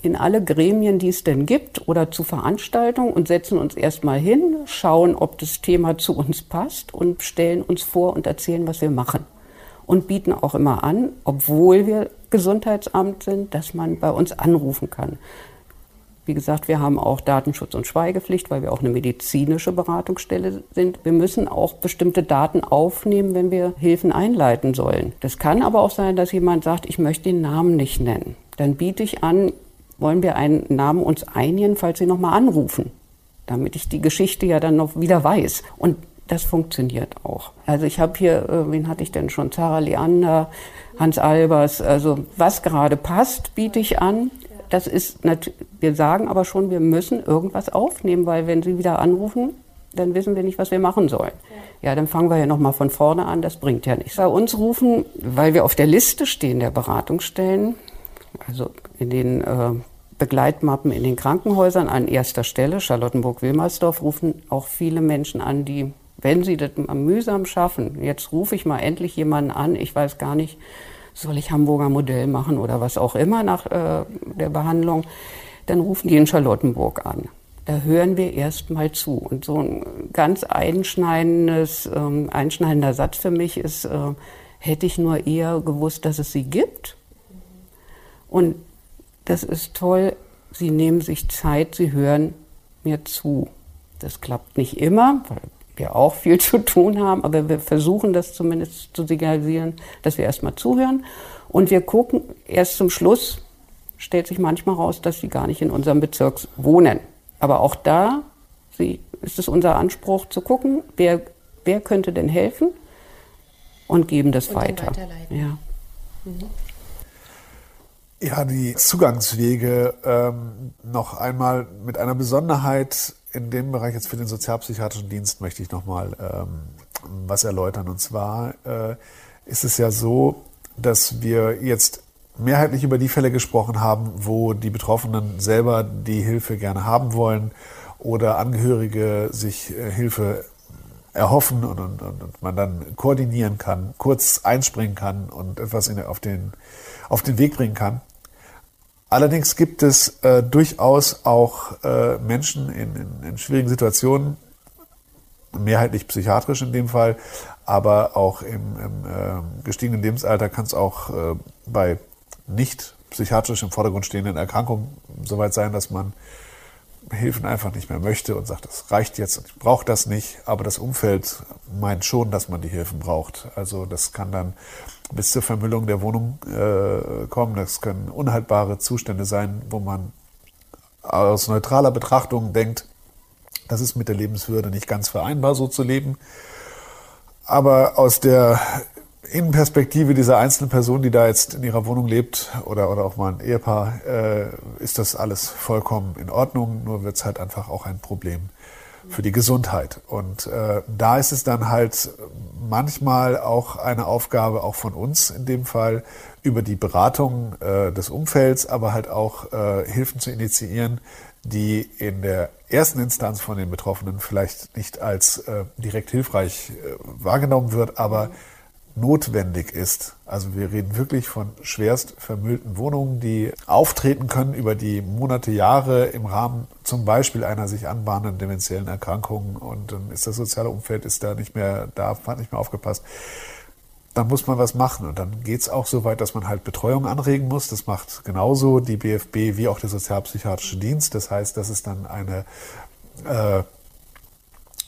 D: in alle Gremien, die es denn gibt oder zu Veranstaltungen und setzen uns erstmal hin, schauen, ob das Thema zu uns passt und stellen uns vor und erzählen, was wir machen. und bieten auch immer an, obwohl wir Gesundheitsamt sind, dass man bei uns anrufen kann. Wie gesagt, wir haben auch Datenschutz und Schweigepflicht, weil wir auch eine medizinische Beratungsstelle sind. Wir müssen auch bestimmte Daten aufnehmen, wenn wir Hilfen einleiten sollen. Das kann aber auch sein, dass jemand sagt, ich möchte den Namen nicht nennen. Dann biete ich an, wollen wir einen Namen uns einigen, falls Sie nochmal anrufen, damit ich die Geschichte ja dann noch wieder weiß. Und das funktioniert auch. Also ich habe hier, äh, wen hatte ich denn schon? Sarah Leander, Hans Albers. Also was gerade passt, biete ich an das ist wir sagen aber schon, wir müssen irgendwas aufnehmen, weil wenn Sie wieder anrufen, dann wissen wir nicht, was wir machen sollen. Ja, dann fangen wir ja nochmal von vorne an, das bringt ja nichts. Bei uns rufen, weil wir auf der Liste stehen der Beratungsstellen, also in den äh, Begleitmappen in den Krankenhäusern an erster Stelle, Charlottenburg-Wilmersdorf, rufen auch viele Menschen an, die, wenn sie das mühsam schaffen, jetzt rufe ich mal endlich jemanden an, ich weiß gar nicht, soll ich Hamburger Modell machen oder was auch immer nach äh, der Behandlung, dann rufen die in Charlottenburg an. Da hören wir erst mal zu. Und so ein ganz einschneidendes, ähm, einschneidender Satz für mich ist, äh, hätte ich nur eher gewusst, dass es sie gibt. Und das ist toll, sie nehmen sich Zeit, sie hören mir zu. Das klappt nicht immer, weil wir auch viel zu tun haben, aber wir versuchen das zumindest zu signalisieren, dass wir erstmal zuhören. Und wir gucken, erst zum Schluss stellt sich manchmal raus, dass sie gar nicht in unserem Bezirk wohnen. Aber auch da ist es unser Anspruch zu gucken, wer, wer könnte denn helfen und geben das und weiter. Ja. Mhm.
B: Ja, die Zugangswege ähm, noch einmal mit einer Besonderheit in dem Bereich jetzt für den sozialpsychiatrischen Dienst möchte ich nochmal ähm, was erläutern. Und zwar äh, ist es ja so, dass wir jetzt mehrheitlich über die Fälle gesprochen haben, wo die Betroffenen selber die Hilfe gerne haben wollen oder Angehörige sich äh, Hilfe erhoffen und, und, und, man dann koordinieren kann, kurz einspringen kann und etwas in, auf, den, auf den Weg bringen kann. Allerdings gibt es äh, durchaus auch äh, Menschen in, in, in, schwierigen Situationen, mehrheitlich psychiatrisch in dem Fall, aber auch im, im äh, gestiegenen Lebensalter kann es auch äh, bei nicht psychiatrisch im Vordergrund stehenden Erkrankungen soweit sein, dass man Hilfen einfach nicht mehr möchte und sagt, das reicht jetzt und ich brauche das nicht, aber das Umfeld meint schon, dass man die Hilfen braucht. Also das kann dann bis zur Vermüllung der Wohnung äh, kommen. Das können unhaltbare Zustände sein, wo man aus neutraler Betrachtung denkt, das ist mit der Lebenswürde nicht ganz vereinbar, so zu leben. Aber aus der Innenperspektive dieser einzelnen Person, die da jetzt in ihrer Wohnung lebt, oder, oder auch mal ein Ehepaar, äh, ist das alles vollkommen in Ordnung, nur wird es halt einfach auch ein Problem für die Gesundheit. Und äh, da ist es dann halt manchmal auch eine Aufgabe auch von uns in dem Fall über die Beratung äh, des Umfelds, aber halt auch äh, Hilfen zu initiieren, die in der ersten Instanz von den Betroffenen vielleicht nicht als äh, direkt hilfreich äh, wahrgenommen wird, aber notwendig ist. Also wir reden wirklich von schwerst vermüllten Wohnungen, die auftreten können über die Monate, Jahre im Rahmen zum Beispiel einer sich anbahnenden dementiellen Erkrankung und dann ist das soziale Umfeld ist da nicht mehr da, hat nicht mehr aufgepasst. Dann muss man was machen und dann geht es auch so weit, dass man halt Betreuung anregen muss. Das macht genauso die BFB wie auch der Sozialpsychiatrische Dienst. Das heißt, das ist dann eine äh,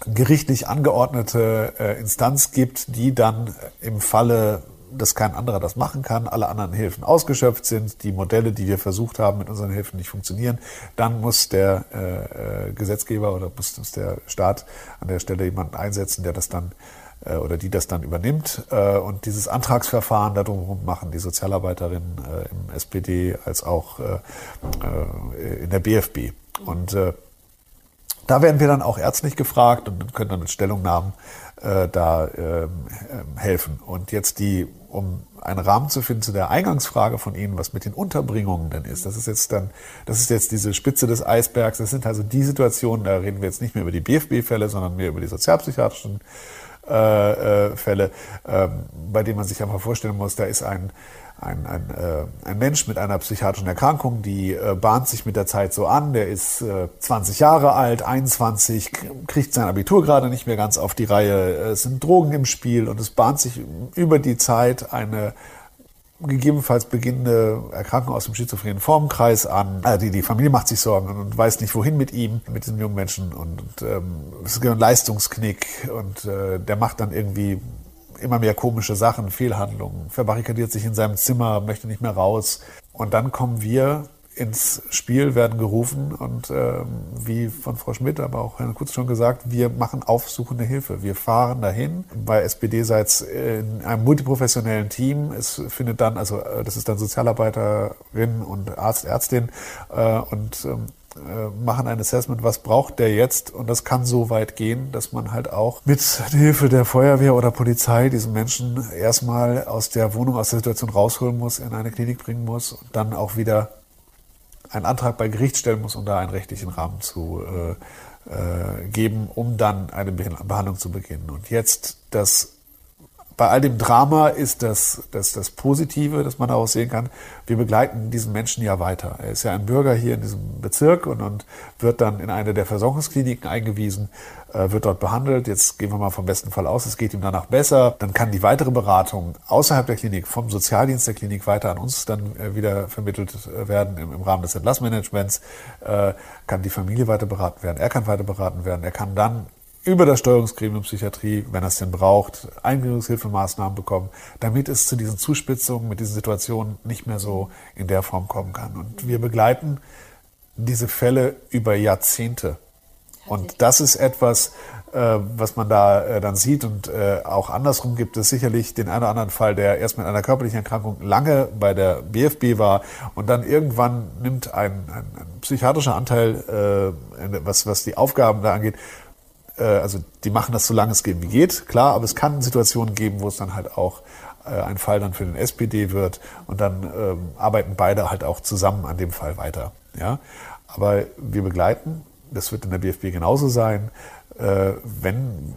B: gerichtlich angeordnete äh, Instanz gibt, die dann im Falle, dass kein anderer das machen kann, alle anderen Hilfen ausgeschöpft sind, die Modelle, die wir versucht haben mit unseren Hilfen nicht funktionieren, dann muss der äh, äh Gesetzgeber oder muss, muss der Staat an der Stelle jemanden einsetzen, der das dann äh, oder die das dann übernimmt. Äh, und dieses Antragsverfahren darum machen die Sozialarbeiterinnen äh, im SPD als auch äh, äh, in der BFB. Und äh, da werden wir dann auch ärztlich gefragt und können dann mit Stellungnahmen äh, da äh, helfen. Und jetzt die, um einen Rahmen zu finden zu der Eingangsfrage von Ihnen, was mit den Unterbringungen denn ist. Das ist jetzt dann, das ist jetzt diese Spitze des Eisbergs. Das sind also die Situationen, da reden wir jetzt nicht mehr über die BFB-Fälle, sondern mehr über die sozialpsychiatrischen äh, äh, Fälle, äh, bei denen man sich einfach vorstellen muss, da ist ein, ein, ein, äh, ein Mensch mit einer psychiatrischen Erkrankung, die äh, bahnt sich mit der Zeit so an, der ist äh, 20 Jahre alt, 21, kriegt sein Abitur gerade nicht mehr ganz auf die Reihe, es sind Drogen im Spiel und es bahnt sich über die Zeit eine gegebenenfalls beginnende Erkrankung aus dem schizophrenen Formenkreis an. Also die, die Familie macht sich Sorgen und weiß nicht, wohin mit ihm, mit diesem jungen Menschen. Und, und ähm, es ist ein Leistungsknick und äh, der macht dann irgendwie immer mehr komische Sachen, Fehlhandlungen, verbarrikadiert sich in seinem Zimmer, möchte nicht mehr raus. Und dann kommen wir ins Spiel, werden gerufen und ähm, wie von Frau Schmidt, aber auch Herrn Kutz schon gesagt, wir machen aufsuchende Hilfe. Wir fahren dahin bei SPD seits in einem multiprofessionellen Team. Es findet dann, also äh, das ist dann Sozialarbeiterin und Arzt, Ärztin äh, und ähm, äh, machen ein Assessment, was braucht der jetzt? Und das kann so weit gehen, dass man halt auch mit Hilfe der Feuerwehr oder Polizei diesen Menschen erstmal aus der Wohnung, aus der Situation rausholen muss, in eine Klinik bringen muss und dann auch wieder einen Antrag bei Gericht stellen muss, um da einen rechtlichen Rahmen zu äh, äh, geben, um dann eine Behandlung zu beginnen. Und jetzt das bei all dem Drama ist das, das, das Positive, das man daraus sehen kann. Wir begleiten diesen Menschen ja weiter. Er ist ja ein Bürger hier in diesem Bezirk und, und wird dann in eine der Versorgungskliniken eingewiesen, äh, wird dort behandelt. Jetzt gehen wir mal vom besten Fall aus, es geht ihm danach besser. Dann kann die weitere Beratung außerhalb der Klinik, vom Sozialdienst der Klinik weiter an uns dann äh, wieder vermittelt äh, werden im, im Rahmen des Entlassmanagements, äh, kann die Familie weiter beraten werden, er kann weiter beraten werden, er kann dann über das Steuerungsgremium Psychiatrie, wenn es denn braucht, Eingliederungshilfemaßnahmen bekommen, damit es zu diesen Zuspitzungen mit diesen Situationen nicht mehr so in der Form kommen kann. Und wir begleiten diese Fälle über Jahrzehnte. Und das ist etwas, äh, was man da äh, dann sieht. Und äh, auch andersrum gibt es sicherlich den einen oder anderen Fall, der erst mit einer körperlichen Erkrankung lange bei der BFB war und dann irgendwann nimmt ein, ein, ein psychiatrischer Anteil, was, was die Aufgaben da angeht, äh, also die machen das so lange es geht wie geht, klar, aber es kann Situationen geben, wo es dann halt auch äh, ein Fall dann für den SPD wird und dann ähm, arbeiten beide halt auch zusammen an dem Fall weiter. Ja? Aber wir begleiten, das wird in der BFB genauso sein, äh, wenn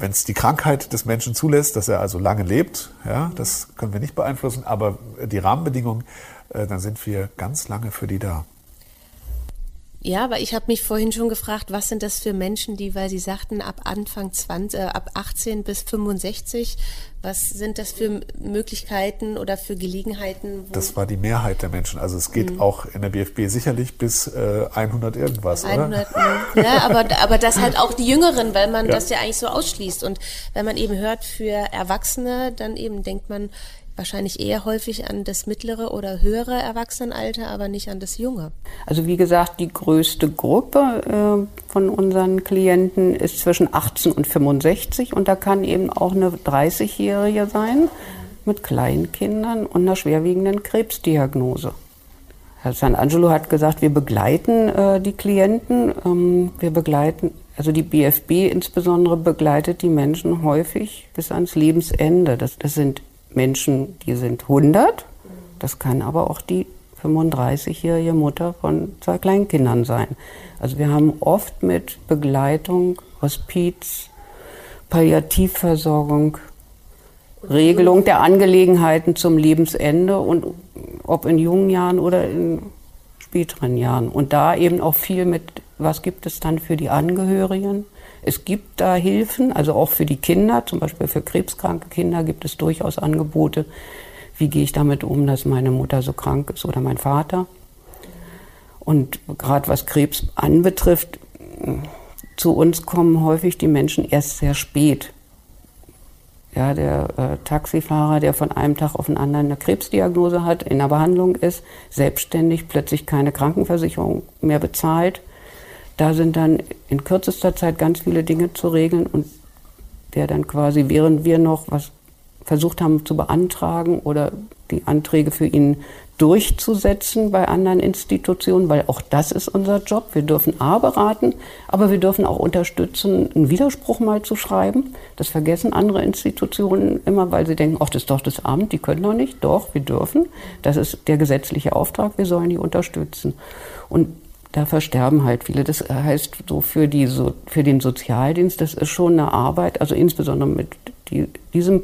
B: wenn es die Krankheit des Menschen zulässt, dass er also lange lebt, ja, das können wir nicht beeinflussen, aber die Rahmenbedingungen, äh, dann sind wir ganz lange für die da.
A: Ja, aber ich habe mich vorhin schon gefragt, was sind das für Menschen, die, weil Sie sagten, ab Anfang 20, äh, ab 18 bis 65, was sind das für Möglichkeiten oder für Gelegenheiten?
B: das war die Mehrheit der Menschen. Also es geht mhm. auch in der BFB sicherlich bis äh, 100 irgendwas, 100,
A: oder? Ja, aber, aber das halt auch die Jüngeren, weil man ja. das ja eigentlich so ausschließt. Und wenn man eben hört für Erwachsene, dann eben denkt man, wahrscheinlich eher häufig an das mittlere oder höhere Erwachsenenalter, aber nicht an das junge.
D: Also wie gesagt, die größte Gruppe äh, von unseren Klienten ist zwischen 18 und 65 und da kann eben auch eine 30-Jährige sein mit Kleinkindern und einer schwerwiegenden Krebsdiagnose. Herr San Angelo hat gesagt, wir begleiten äh, die Klienten, ähm, wir begleiten also die BFB insbesondere begleitet die Menschen häufig bis ans Lebensende. Das, das sind Menschen, die sind 100. Das kann aber auch die 35-jährige Mutter von zwei Kleinkindern sein. Also wir haben oft mit Begleitung, Hospiz, Palliativversorgung, Regelung der Angelegenheiten zum Lebensende und ob in jungen Jahren oder in späteren Jahren. Und da eben auch viel mit, was gibt es dann für die Angehörigen? Es gibt da Hilfen, also auch für die Kinder, zum Beispiel für krebskranke Kinder gibt es durchaus Angebote. Wie gehe ich damit um, dass meine Mutter so krank ist oder mein Vater? Und gerade was Krebs anbetrifft, zu uns kommen häufig die Menschen erst sehr spät. Ja, der äh, Taxifahrer, der von einem Tag auf den anderen eine Krebsdiagnose hat, in der Behandlung ist, selbstständig plötzlich keine Krankenversicherung mehr bezahlt, da sind dann in kürzester Zeit ganz viele Dinge zu regeln und der dann quasi, während wir noch was versucht haben zu beantragen oder die Anträge für ihn durchzusetzen bei anderen Institutionen, weil auch das ist unser Job. Wir dürfen A beraten, aber wir dürfen auch unterstützen, einen Widerspruch mal zu schreiben. Das vergessen andere Institutionen immer, weil sie denken, ach, das ist doch das Amt, die können doch nicht. Doch, wir dürfen. Das ist der gesetzliche Auftrag, wir sollen die unterstützen. Und da versterben halt viele. Das heißt, so für, die, so für den Sozialdienst, das ist schon eine Arbeit, also insbesondere mit die, diesem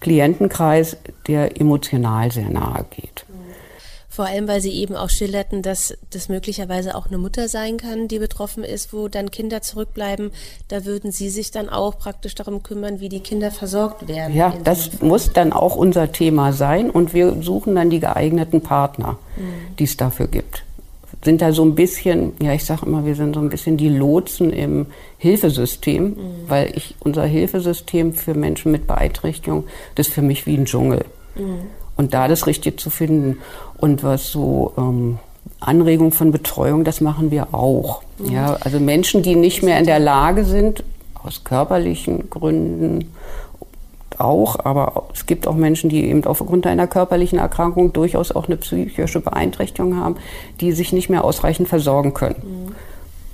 D: Klientenkreis, der emotional sehr nahe geht.
A: Vor allem, weil Sie eben auch schilderten, dass das möglicherweise auch eine Mutter sein kann, die betroffen ist, wo dann Kinder zurückbleiben. Da würden Sie sich dann auch praktisch darum kümmern, wie die Kinder versorgt werden.
D: Ja, das muss dann auch unser Thema sein und wir suchen dann die geeigneten Partner, mhm. die es dafür gibt sind da so ein bisschen, ja, ich sage immer, wir sind so ein bisschen die Lotsen im Hilfesystem, mhm. weil ich unser Hilfesystem für Menschen mit Beeinträchtigung, das ist für mich wie ein Dschungel. Mhm. Und da das Richtige zu finden und was so ähm, Anregung von Betreuung, das machen wir auch. Mhm. Ja, also Menschen, die nicht mehr in der Lage sind, aus körperlichen Gründen auch, aber es gibt auch Menschen, die eben aufgrund einer körperlichen Erkrankung durchaus auch eine psychische Beeinträchtigung haben, die sich nicht mehr ausreichend versorgen können. Mhm.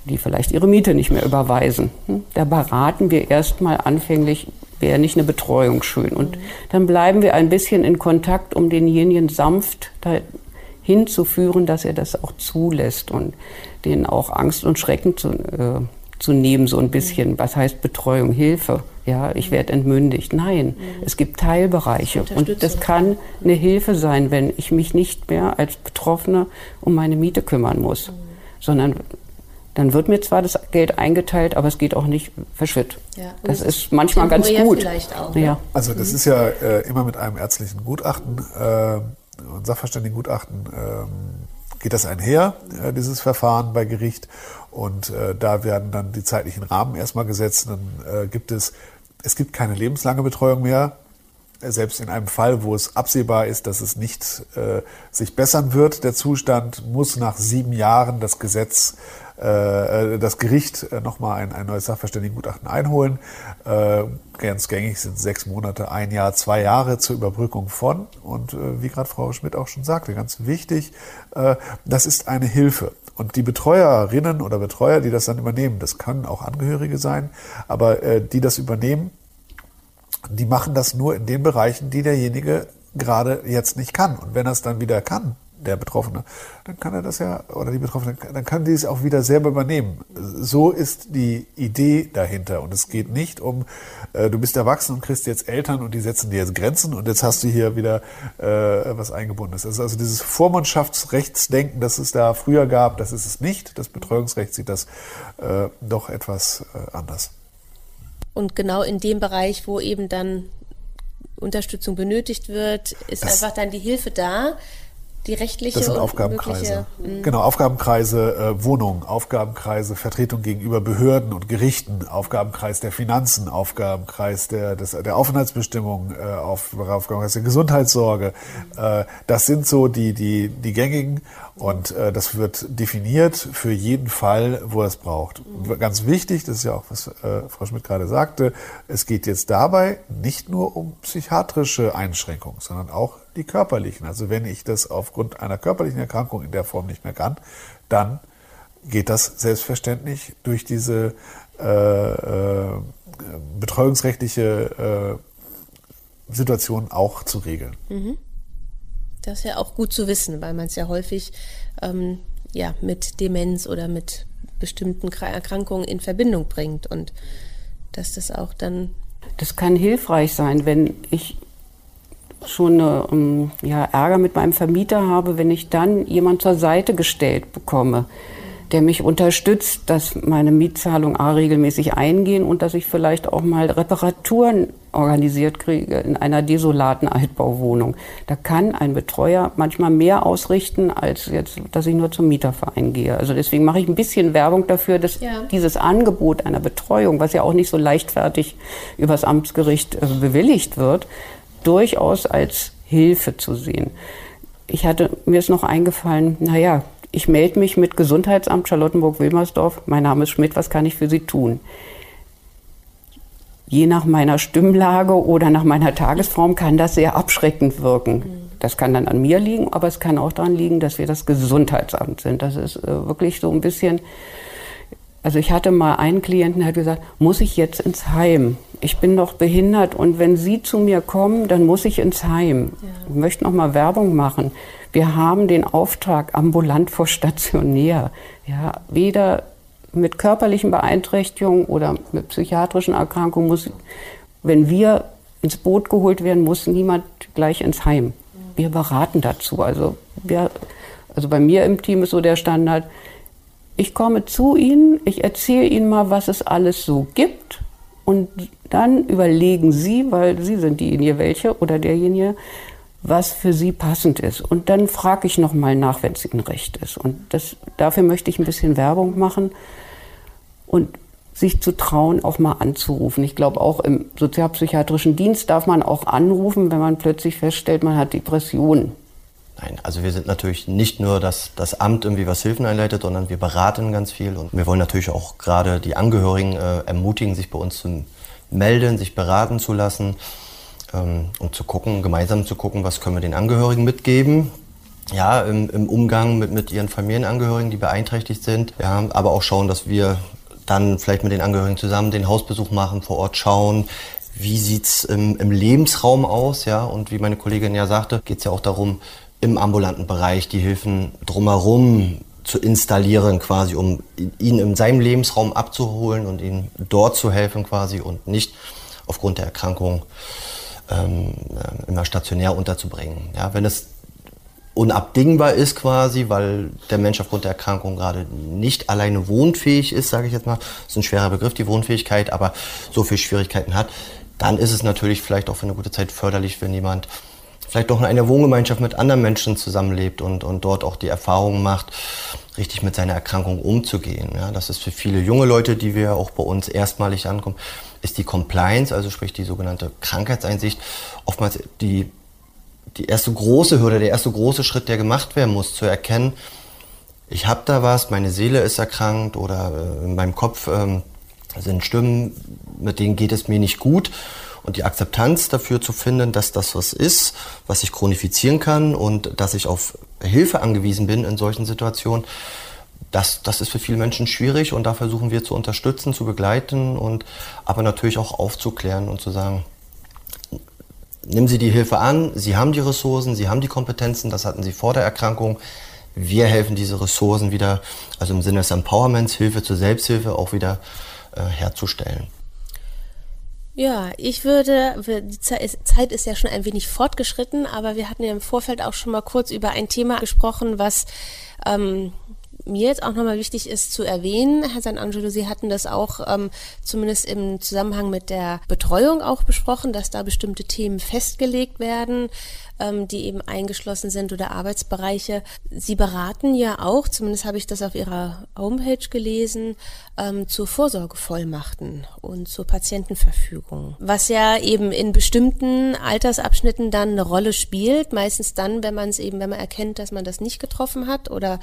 D: Die vielleicht ihre Miete nicht mehr überweisen. Hm? Da beraten wir erstmal anfänglich, wäre nicht eine Betreuung schön. Und mhm. dann bleiben wir ein bisschen in Kontakt, um denjenigen sanft hinzuführen, dass er das auch zulässt und denen auch Angst und Schrecken zu, äh, zu nehmen, so ein bisschen. Was heißt Betreuung, Hilfe? Ja, ich werde entmündigt. Nein, es gibt Teilbereiche und das kann eine Hilfe sein, wenn ich mich nicht mehr als Betroffene um meine Miete kümmern muss, mhm. sondern dann wird mir zwar das Geld eingeteilt, aber es geht auch nicht verschütt. Ja, das ist manchmal ganz gut.
A: Vielleicht auch,
B: ja. Also das mhm. ist ja äh, immer mit einem ärztlichen Gutachten äh, und Sachverständigengutachten äh, geht das einher, äh, dieses Verfahren bei Gericht. Und äh, da werden dann die zeitlichen Rahmen erstmal gesetzt. Dann äh, gibt es, es gibt keine lebenslange Betreuung mehr. Selbst in einem Fall, wo es absehbar ist, dass es nicht äh, sich bessern wird, der Zustand, muss nach sieben Jahren das Gesetz äh, das Gericht äh, nochmal ein, ein neues Sachverständigengutachten einholen. Äh, ganz gängig sind sechs Monate, ein Jahr, zwei Jahre zur Überbrückung von. Und äh, wie gerade Frau Schmidt auch schon sagte, ganz wichtig, äh, das ist eine Hilfe. Und die Betreuerinnen oder Betreuer, die das dann übernehmen, das können auch Angehörige sein, aber äh, die das übernehmen, die machen das nur in den Bereichen, die derjenige gerade jetzt nicht kann. Und wenn er es dann wieder kann, der Betroffene, dann kann er das ja, oder die Betroffene, dann kann die es auch wieder selber übernehmen. So ist die Idee dahinter. Und es geht nicht um, äh, du bist erwachsen und kriegst jetzt Eltern und die setzen dir jetzt Grenzen und jetzt hast du hier wieder äh, was Eingebundenes. Also, also dieses Vormundschaftsrechtsdenken, das es da früher gab, das ist es nicht. Das Betreuungsrecht sieht das äh, doch etwas äh, anders.
A: Und genau in dem Bereich, wo eben dann Unterstützung benötigt wird, ist das einfach dann die Hilfe da die rechtliche
B: Das sind Aufgabenkreise. Mhm. Genau, Aufgabenkreise äh, Wohnung, Aufgabenkreise Vertretung gegenüber Behörden und Gerichten, Aufgabenkreis der Finanzen, Aufgabenkreis der, des, der Aufenthaltsbestimmung, äh, auf, Aufgabenkreis der Gesundheitssorge. Äh, das sind so die, die, die gängigen und äh, das wird definiert für jeden Fall, wo er es braucht. Ganz wichtig, das ist ja auch, was äh, Frau Schmidt gerade sagte, es geht jetzt dabei nicht nur um psychiatrische Einschränkungen, sondern auch die körperlichen. Also wenn ich das aufgrund einer körperlichen Erkrankung in der Form nicht mehr kann, dann geht das selbstverständlich durch diese äh, äh, betreuungsrechtliche äh, Situation auch zu regeln. Mhm.
A: Das ist ja auch gut zu wissen, weil man es ja häufig ähm, ja, mit Demenz oder mit bestimmten Erkrankungen in Verbindung bringt und dass das auch dann.
D: Das kann hilfreich sein, wenn ich schon eine, ähm, ja, Ärger mit meinem Vermieter habe, wenn ich dann jemand zur Seite gestellt bekomme, der mich unterstützt, dass meine Mietzahlungen A regelmäßig eingehen und dass ich vielleicht auch mal Reparaturen organisiert kriege in einer desolaten Altbauwohnung. Da kann ein Betreuer manchmal mehr ausrichten, als jetzt, dass ich nur zum Mieterverein gehe. Also deswegen mache ich ein bisschen Werbung dafür, dass ja. dieses Angebot einer Betreuung, was ja auch nicht so leichtfertig übers Amtsgericht äh, bewilligt wird, durchaus als Hilfe zu sehen. Ich hatte, mir ist noch eingefallen, naja, ich melde mich mit Gesundheitsamt Charlottenburg-Wilmersdorf. Mein Name ist Schmidt, was kann ich für Sie tun? Je nach meiner Stimmlage oder nach meiner Tagesform kann das sehr abschreckend wirken. Das kann dann an mir liegen, aber es kann auch daran liegen, dass wir das Gesundheitsamt sind. Das ist äh, wirklich so ein bisschen also ich hatte mal einen Klienten, der hat gesagt, muss ich jetzt ins Heim? Ich bin doch behindert und wenn Sie zu mir kommen, dann muss ich ins Heim. Ja. Ich möchte noch mal Werbung machen. Wir haben den Auftrag ambulant vor stationär. Ja, weder mit körperlichen Beeinträchtigungen oder mit psychiatrischen Erkrankungen muss, wenn wir ins Boot geholt werden, muss niemand gleich ins Heim. Wir beraten dazu. Also, wir, also bei mir im Team ist so der Standard, ich komme zu Ihnen, ich erzähle Ihnen mal, was es alles so gibt und dann überlegen Sie, weil Sie sind diejenige welche oder derjenige, was für Sie passend ist. Und dann frage ich nochmal nach, wenn es Ihnen recht ist. Und das, dafür möchte ich ein bisschen Werbung machen und sich zu trauen, auch mal anzurufen. Ich glaube, auch im sozialpsychiatrischen Dienst darf man auch anrufen, wenn man plötzlich feststellt, man hat Depressionen.
C: Nein, also wir sind natürlich nicht nur das, das Amt, irgendwie was Hilfen einleitet, sondern wir beraten ganz viel und wir wollen natürlich auch gerade die Angehörigen äh, ermutigen, sich bei uns zu melden, sich beraten zu lassen ähm, und zu gucken, gemeinsam zu gucken, was können wir den Angehörigen mitgeben. Ja, im, im Umgang mit, mit ihren Familienangehörigen, die beeinträchtigt sind. Ja, aber auch schauen, dass wir dann vielleicht mit den Angehörigen zusammen den Hausbesuch machen, vor Ort schauen, wie sieht's im, im Lebensraum aus, ja, und wie meine Kollegin ja sagte, geht's ja auch darum, im ambulanten Bereich die Hilfen drumherum zu installieren, quasi, um ihn in seinem Lebensraum abzuholen und ihm dort zu helfen, quasi, und nicht aufgrund der Erkrankung ähm, äh, immer stationär unterzubringen. Ja, wenn es unabdingbar ist quasi, weil der Mensch aufgrund der Erkrankung gerade nicht alleine wohnfähig ist, sage ich jetzt mal, das ist ein schwerer Begriff, die Wohnfähigkeit, aber so viel Schwierigkeiten hat, dann ist es natürlich vielleicht auch für eine gute Zeit förderlich, wenn jemand vielleicht doch in einer Wohngemeinschaft mit anderen Menschen zusammenlebt und, und dort auch die Erfahrung macht, richtig mit seiner Erkrankung umzugehen. Ja, das ist für viele junge Leute, die wir auch bei uns erstmalig ankommen, ist die Compliance, also sprich die sogenannte Krankheitseinsicht, oftmals die die erste große Hürde, der erste große Schritt, der gemacht werden muss, zu erkennen, ich habe da was, meine Seele ist erkrankt oder äh, in meinem Kopf ähm, sind Stimmen, mit denen geht es mir nicht gut. Und die Akzeptanz dafür zu finden, dass das was ist, was ich chronifizieren kann und dass ich auf Hilfe angewiesen bin in solchen Situationen, das, das ist für viele Menschen schwierig und da versuchen wir zu unterstützen, zu begleiten und aber natürlich auch aufzuklären und zu sagen, nehmen Sie die Hilfe an, Sie haben die Ressourcen, Sie haben die Kompetenzen, das hatten Sie vor der Erkrankung. Wir helfen diese Ressourcen wieder, also im Sinne des Empowerments, Hilfe zur Selbsthilfe auch wieder äh, herzustellen.
A: Ja, ich würde, die Zeit ist ja schon ein wenig fortgeschritten, aber wir hatten ja im Vorfeld auch schon mal kurz über ein Thema gesprochen, was ähm, mir jetzt auch nochmal wichtig ist zu erwähnen, Herr San Angelo, Sie hatten das auch ähm, zumindest im Zusammenhang mit der Betreuung auch besprochen, dass da bestimmte Themen festgelegt werden ähm, die eben eingeschlossen sind oder Arbeitsbereiche. Sie beraten ja auch, zumindest habe ich das auf Ihrer Homepage gelesen, ähm, zu Vorsorgevollmachten und zur Patientenverfügung, was ja eben in bestimmten Altersabschnitten dann eine Rolle spielt, meistens dann, wenn man es eben, wenn man erkennt, dass man das nicht getroffen hat oder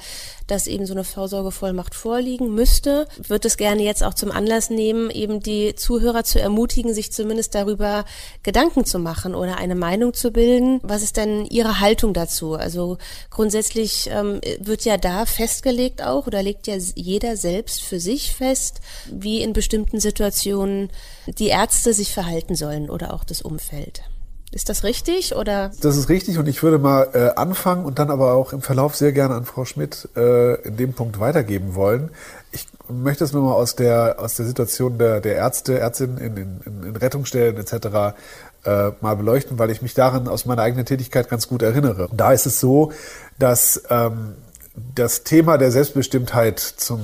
A: dass eben so eine Vorsorgevollmacht vorliegen müsste, wird es gerne jetzt auch zum Anlass nehmen, eben die Zuhörer zu ermutigen, sich zumindest darüber Gedanken zu machen oder eine Meinung zu bilden, was ist denn Ihre Haltung dazu? Also grundsätzlich ähm, wird ja da festgelegt auch oder legt ja jeder selbst für sich fest, wie in bestimmten Situationen die Ärzte sich verhalten sollen oder auch das Umfeld. Ist das richtig oder?
B: Das ist richtig und ich würde mal äh, anfangen und dann aber auch im Verlauf sehr gerne an Frau Schmidt äh, in dem Punkt weitergeben wollen. Ich möchte es nur mal aus der aus der Situation der, der Ärzte, Ärztinnen in, in, in Rettungsstellen etc äh, mal beleuchten, weil ich mich daran aus meiner eigenen Tätigkeit ganz gut erinnere. Da ist es so, dass ähm, das Thema der Selbstbestimmtheit zum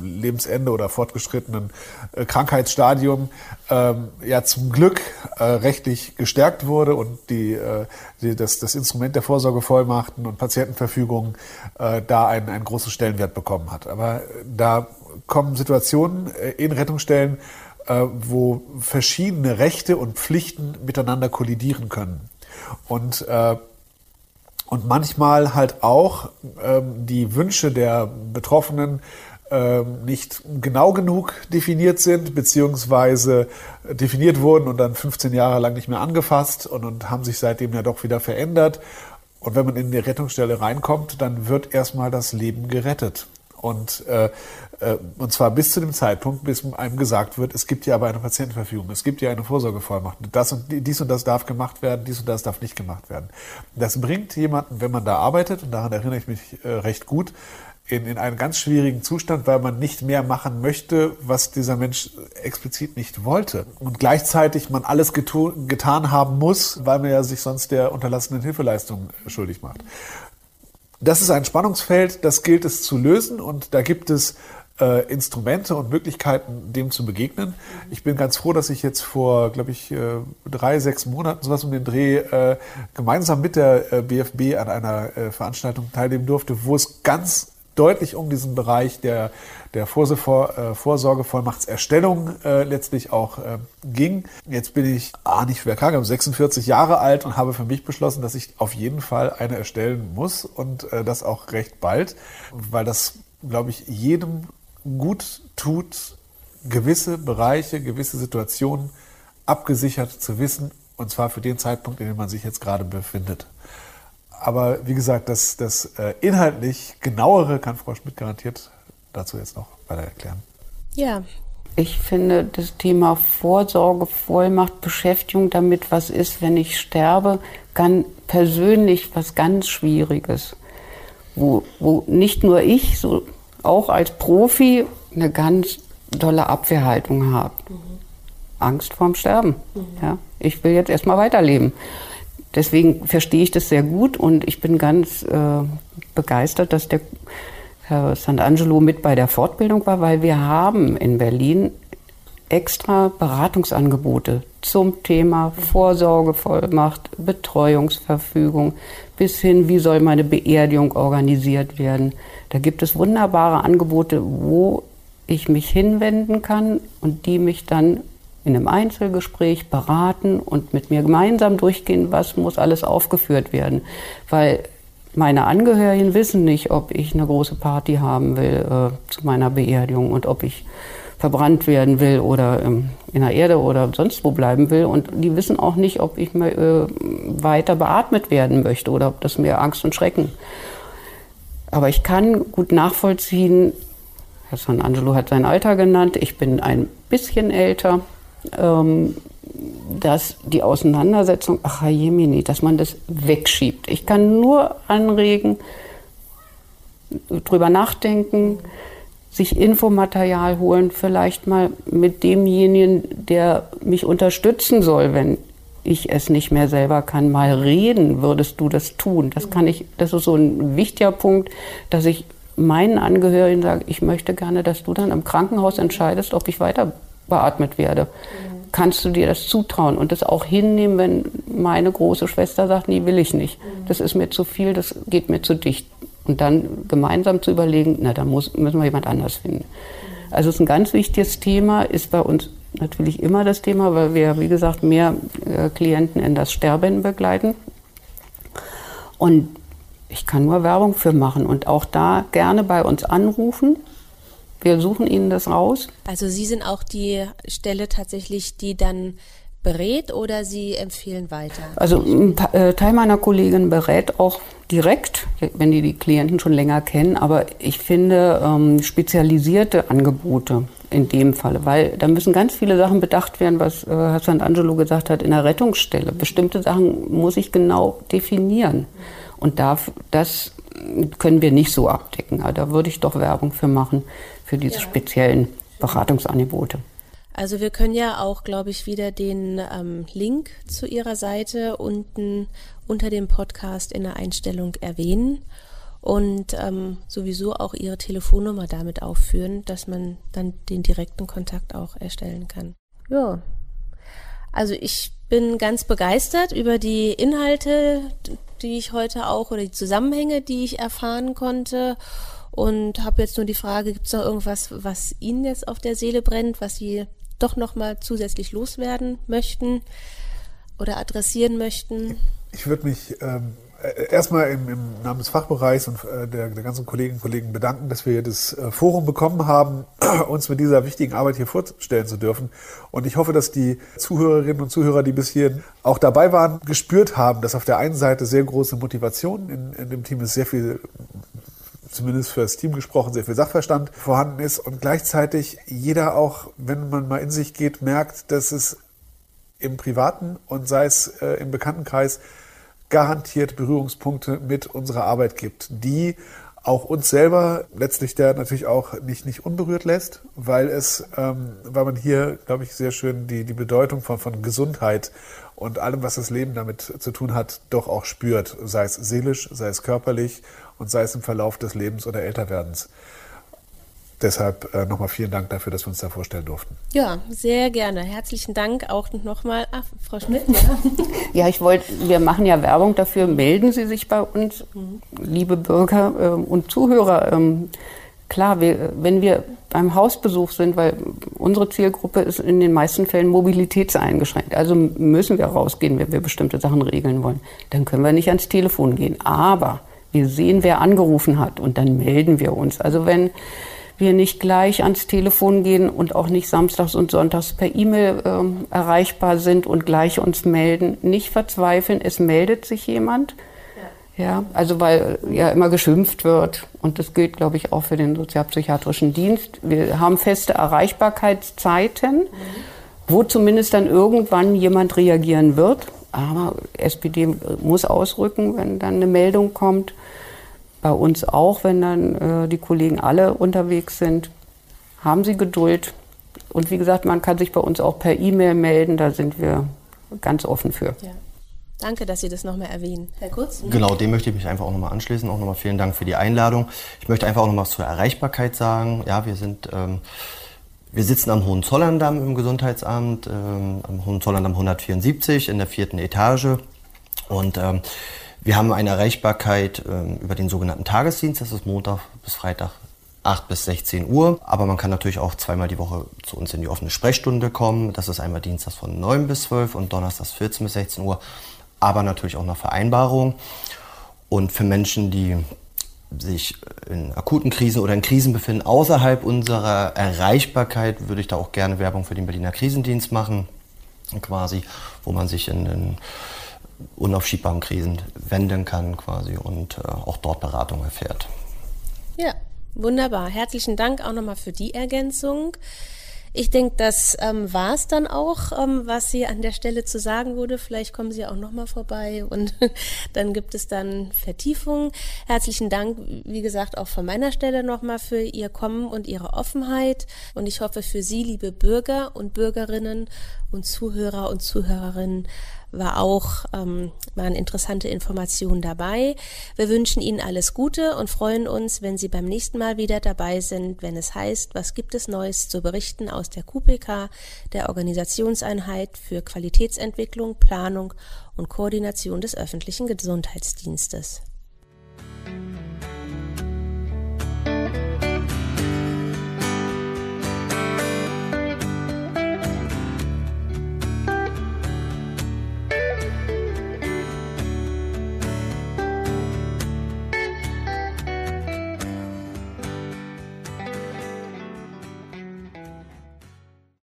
B: Lebensende oder fortgeschrittenen äh, Krankheitsstadium ähm, ja zum Glück äh, rechtlich gestärkt wurde und die, äh, die, das, das Instrument der Vorsorgevollmachten und Patientenverfügung äh, da einen, einen großen Stellenwert bekommen hat. Aber da kommen Situationen äh, in Rettungsstellen, äh, wo verschiedene Rechte und Pflichten miteinander kollidieren können. Und, äh, und manchmal halt auch ähm, die Wünsche der Betroffenen ähm, nicht genau genug definiert sind, beziehungsweise definiert wurden und dann 15 Jahre lang nicht mehr angefasst und, und haben sich seitdem ja doch wieder verändert. Und wenn man in die Rettungsstelle reinkommt, dann wird erstmal das Leben gerettet. Und, äh, äh, und zwar bis zu dem Zeitpunkt, bis einem gesagt wird, es gibt ja aber eine Patientenverfügung, es gibt ja eine Vorsorgevollmacht. Das und dies und das darf gemacht werden, dies und das darf nicht gemacht werden. Das bringt jemanden, wenn man da arbeitet, und daran erinnere ich mich äh, recht gut, in, in einen ganz schwierigen Zustand, weil man nicht mehr machen möchte, was dieser Mensch explizit nicht wollte. Und gleichzeitig man alles getan haben muss, weil man ja sich sonst der unterlassenen Hilfeleistung schuldig macht. Das ist ein Spannungsfeld, das gilt es zu lösen und da gibt es äh, Instrumente und Möglichkeiten, dem zu begegnen. Ich bin ganz froh, dass ich jetzt vor, glaube ich, äh, drei, sechs Monaten sowas um den Dreh äh, gemeinsam mit der äh, BFB an einer äh, Veranstaltung teilnehmen durfte, wo es ganz deutlich um diesen Bereich der, der äh, Vorsorgevollmachtserstellung äh, letztlich auch äh, ging. Jetzt bin ich ah, nicht schwer krank, 46 Jahre alt und habe für mich beschlossen, dass ich auf jeden Fall eine erstellen muss und äh, das auch recht bald, weil das, glaube ich, jedem gut tut, gewisse Bereiche, gewisse Situationen abgesichert zu wissen, und zwar für den Zeitpunkt, in dem man sich jetzt gerade befindet. Aber wie gesagt, das, das äh, inhaltlich genauere kann Frau Schmidt garantiert dazu jetzt noch weiter erklären.
D: Ja. Ich finde das Thema Vorsorge, Vollmacht, Beschäftigung damit, was ist, wenn ich sterbe, kann persönlich was ganz Schwieriges. Wo, wo nicht nur ich, so auch als Profi eine ganz tolle Abwehrhaltung habe. Mhm. Angst vorm Sterben. Mhm. Ja, ich will jetzt erstmal weiterleben. Deswegen verstehe ich das sehr gut und ich bin ganz äh, begeistert, dass der Herr Sant'Angelo mit bei der Fortbildung war, weil wir haben in Berlin extra Beratungsangebote zum Thema Vorsorgevollmacht, Betreuungsverfügung bis hin, wie soll meine Beerdigung organisiert werden. Da gibt es wunderbare Angebote, wo ich mich hinwenden kann und die mich dann in einem Einzelgespräch beraten und mit mir gemeinsam durchgehen, was muss alles aufgeführt werden. Weil meine Angehörigen wissen nicht, ob ich eine große Party haben will äh, zu meiner Beerdigung und ob ich verbrannt werden will oder ähm, in der Erde oder sonst wo bleiben will. Und die wissen auch nicht, ob ich äh, weiter beatmet werden möchte oder ob das mir Angst und Schrecken. Aber ich kann gut nachvollziehen, Herr San Angelo hat sein Alter genannt, ich bin ein bisschen älter ähm, dass die Auseinandersetzung, ach Jemini, dass man das wegschiebt. Ich kann nur anregen, drüber nachdenken, sich Infomaterial holen, vielleicht mal mit demjenigen, der mich unterstützen soll, wenn ich es nicht mehr selber kann, mal reden, würdest du das tun? Das kann ich, das ist so ein wichtiger Punkt, dass ich meinen Angehörigen sage, ich möchte gerne, dass du dann im Krankenhaus entscheidest, ob ich weiter beatmet werde. Mhm. Kannst du dir das zutrauen und das auch hinnehmen, wenn meine große Schwester sagt, nee, will ich nicht. Mhm. Das ist mir zu viel, das geht mir zu dicht. Und dann gemeinsam zu überlegen, na, da muss, müssen wir jemand anders finden. Also es ist ein ganz wichtiges Thema, ist bei uns natürlich immer das Thema, weil wir, wie gesagt, mehr äh, Klienten in das Sterben begleiten. Und ich kann nur Werbung für machen und auch da gerne bei uns anrufen. Wir suchen Ihnen das raus.
A: Also Sie sind auch die Stelle tatsächlich, die dann berät oder Sie empfehlen weiter?
D: Also ein äh, Teil meiner Kollegin berät auch direkt, wenn die die Klienten schon länger kennen, aber ich finde ähm, spezialisierte Angebote in dem Falle, weil da müssen ganz viele Sachen bedacht werden, was äh, Herr Sant'Angelo gesagt hat, in der Rettungsstelle. Bestimmte Sachen muss ich genau definieren. Und da, das können wir nicht so abdecken. Da würde ich doch Werbung für machen für diese ja. speziellen Beratungsangebote.
A: Also wir können ja auch, glaube ich, wieder den ähm, Link zu Ihrer Seite unten unter dem Podcast in der Einstellung erwähnen und ähm, sowieso auch Ihre Telefonnummer damit aufführen, dass man dann den direkten Kontakt auch erstellen kann. Ja, also ich bin ganz begeistert über die Inhalte, die ich heute auch oder die Zusammenhänge, die ich erfahren konnte und habe jetzt nur die Frage, gibt es noch irgendwas, was Ihnen jetzt auf der Seele brennt, was Sie doch nochmal zusätzlich loswerden möchten oder adressieren möchten?
B: Ich würde mich ähm, erstmal im, im, Namen des Fachbereichs und äh, der, der, ganzen Kolleginnen und Kollegen bedanken, dass wir das äh, Forum bekommen haben, uns mit dieser wichtigen Arbeit hier vorstellen zu dürfen. Und ich hoffe, dass die Zuhörerinnen und Zuhörer, die bis hierhin auch dabei waren, gespürt haben, dass auf der einen Seite sehr große Motivation in, in dem Team ist, sehr viel zumindest für das Team gesprochen, sehr viel Sachverstand vorhanden ist und gleichzeitig jeder auch, wenn man mal in sich geht, merkt, dass es im Privaten und sei es äh, im Bekanntenkreis garantiert Berührungspunkte mit unserer Arbeit gibt, die auch uns selber letztlich der natürlich auch nicht, nicht unberührt lässt, weil es, ähm, weil man hier, glaube ich, sehr schön die, die Bedeutung von, von Gesundheit und allem, was das Leben damit zu tun hat, doch auch spürt, sei es seelisch, sei es körperlich und sei es im Verlauf des Lebens oder Älterwerdens. Deshalb äh, nochmal vielen Dank dafür, dass wir uns da vorstellen durften.
A: Ja, sehr gerne. Herzlichen Dank auch nochmal. Ach, Frau Schmidt. Ja,
D: ja ich wollte, wir machen ja Werbung dafür. Melden Sie sich bei uns, mhm. liebe Bürger äh, und Zuhörer. Ähm, klar, wir, wenn wir beim Hausbesuch sind, weil unsere Zielgruppe ist in den meisten Fällen mobilitätseingeschränkt. Also müssen wir rausgehen, wenn wir bestimmte Sachen regeln wollen. Dann können wir nicht ans Telefon gehen. Aber wir sehen, wer angerufen hat und dann melden wir uns. Also wenn wir nicht gleich ans Telefon gehen und auch nicht samstags und sonntags per E-Mail ähm, erreichbar sind und gleich uns melden. Nicht verzweifeln, es meldet sich jemand. Ja. ja, also weil ja immer geschimpft wird und das gilt, glaube ich, auch für den sozialpsychiatrischen Dienst. Wir haben feste Erreichbarkeitszeiten, mhm. wo zumindest dann irgendwann jemand reagieren wird. Aber SPD muss ausrücken, wenn dann eine Meldung kommt bei uns auch, wenn dann äh, die Kollegen alle unterwegs sind. Haben Sie Geduld. Und wie gesagt, man kann sich bei uns auch per E-Mail melden. Da sind wir ganz offen für. Ja.
A: Danke, dass Sie das nochmal erwähnen. Herr Kurz?
C: Genau, dem möchte ich mich einfach auch nochmal anschließen. Auch nochmal vielen Dank für die Einladung. Ich möchte einfach auch nochmal was zur Erreichbarkeit sagen. Ja, wir sind, ähm, wir sitzen am Hohenzollerndamm im Gesundheitsamt, ähm, am Hohenzollerndamm 174 in der vierten Etage. Und ähm, wir haben eine Erreichbarkeit ähm, über den sogenannten Tagesdienst, das ist Montag bis Freitag 8 bis 16 Uhr. Aber man kann natürlich auch zweimal die Woche zu uns in die offene Sprechstunde kommen. Das ist einmal Dienstags von 9 bis 12 und Donnerstags 14 bis 16 Uhr. Aber natürlich auch nach Vereinbarung. Und für Menschen, die sich in akuten Krisen oder in Krisen befinden, außerhalb unserer Erreichbarkeit, würde ich da auch gerne Werbung für den Berliner Krisendienst machen. Quasi, wo man sich in den unaufschiebbaren Krisen wenden kann quasi und äh, auch dort Beratung erfährt.
A: Ja, wunderbar. Herzlichen Dank auch nochmal für die Ergänzung. Ich denke, das ähm, war es dann auch, ähm, was Sie an der Stelle zu sagen wurde. Vielleicht kommen Sie auch nochmal vorbei und dann gibt es dann Vertiefungen. Herzlichen Dank, wie gesagt, auch von meiner Stelle nochmal für Ihr Kommen und Ihre Offenheit. Und ich hoffe für Sie, liebe Bürger und Bürgerinnen und Zuhörer und Zuhörerinnen, war auch, ähm, waren interessante Informationen dabei. Wir wünschen Ihnen alles Gute und freuen uns, wenn Sie beim nächsten Mal wieder dabei sind, wenn es heißt, was gibt es Neues zu berichten aus der QPK, der Organisationseinheit für Qualitätsentwicklung, Planung und Koordination des öffentlichen Gesundheitsdienstes.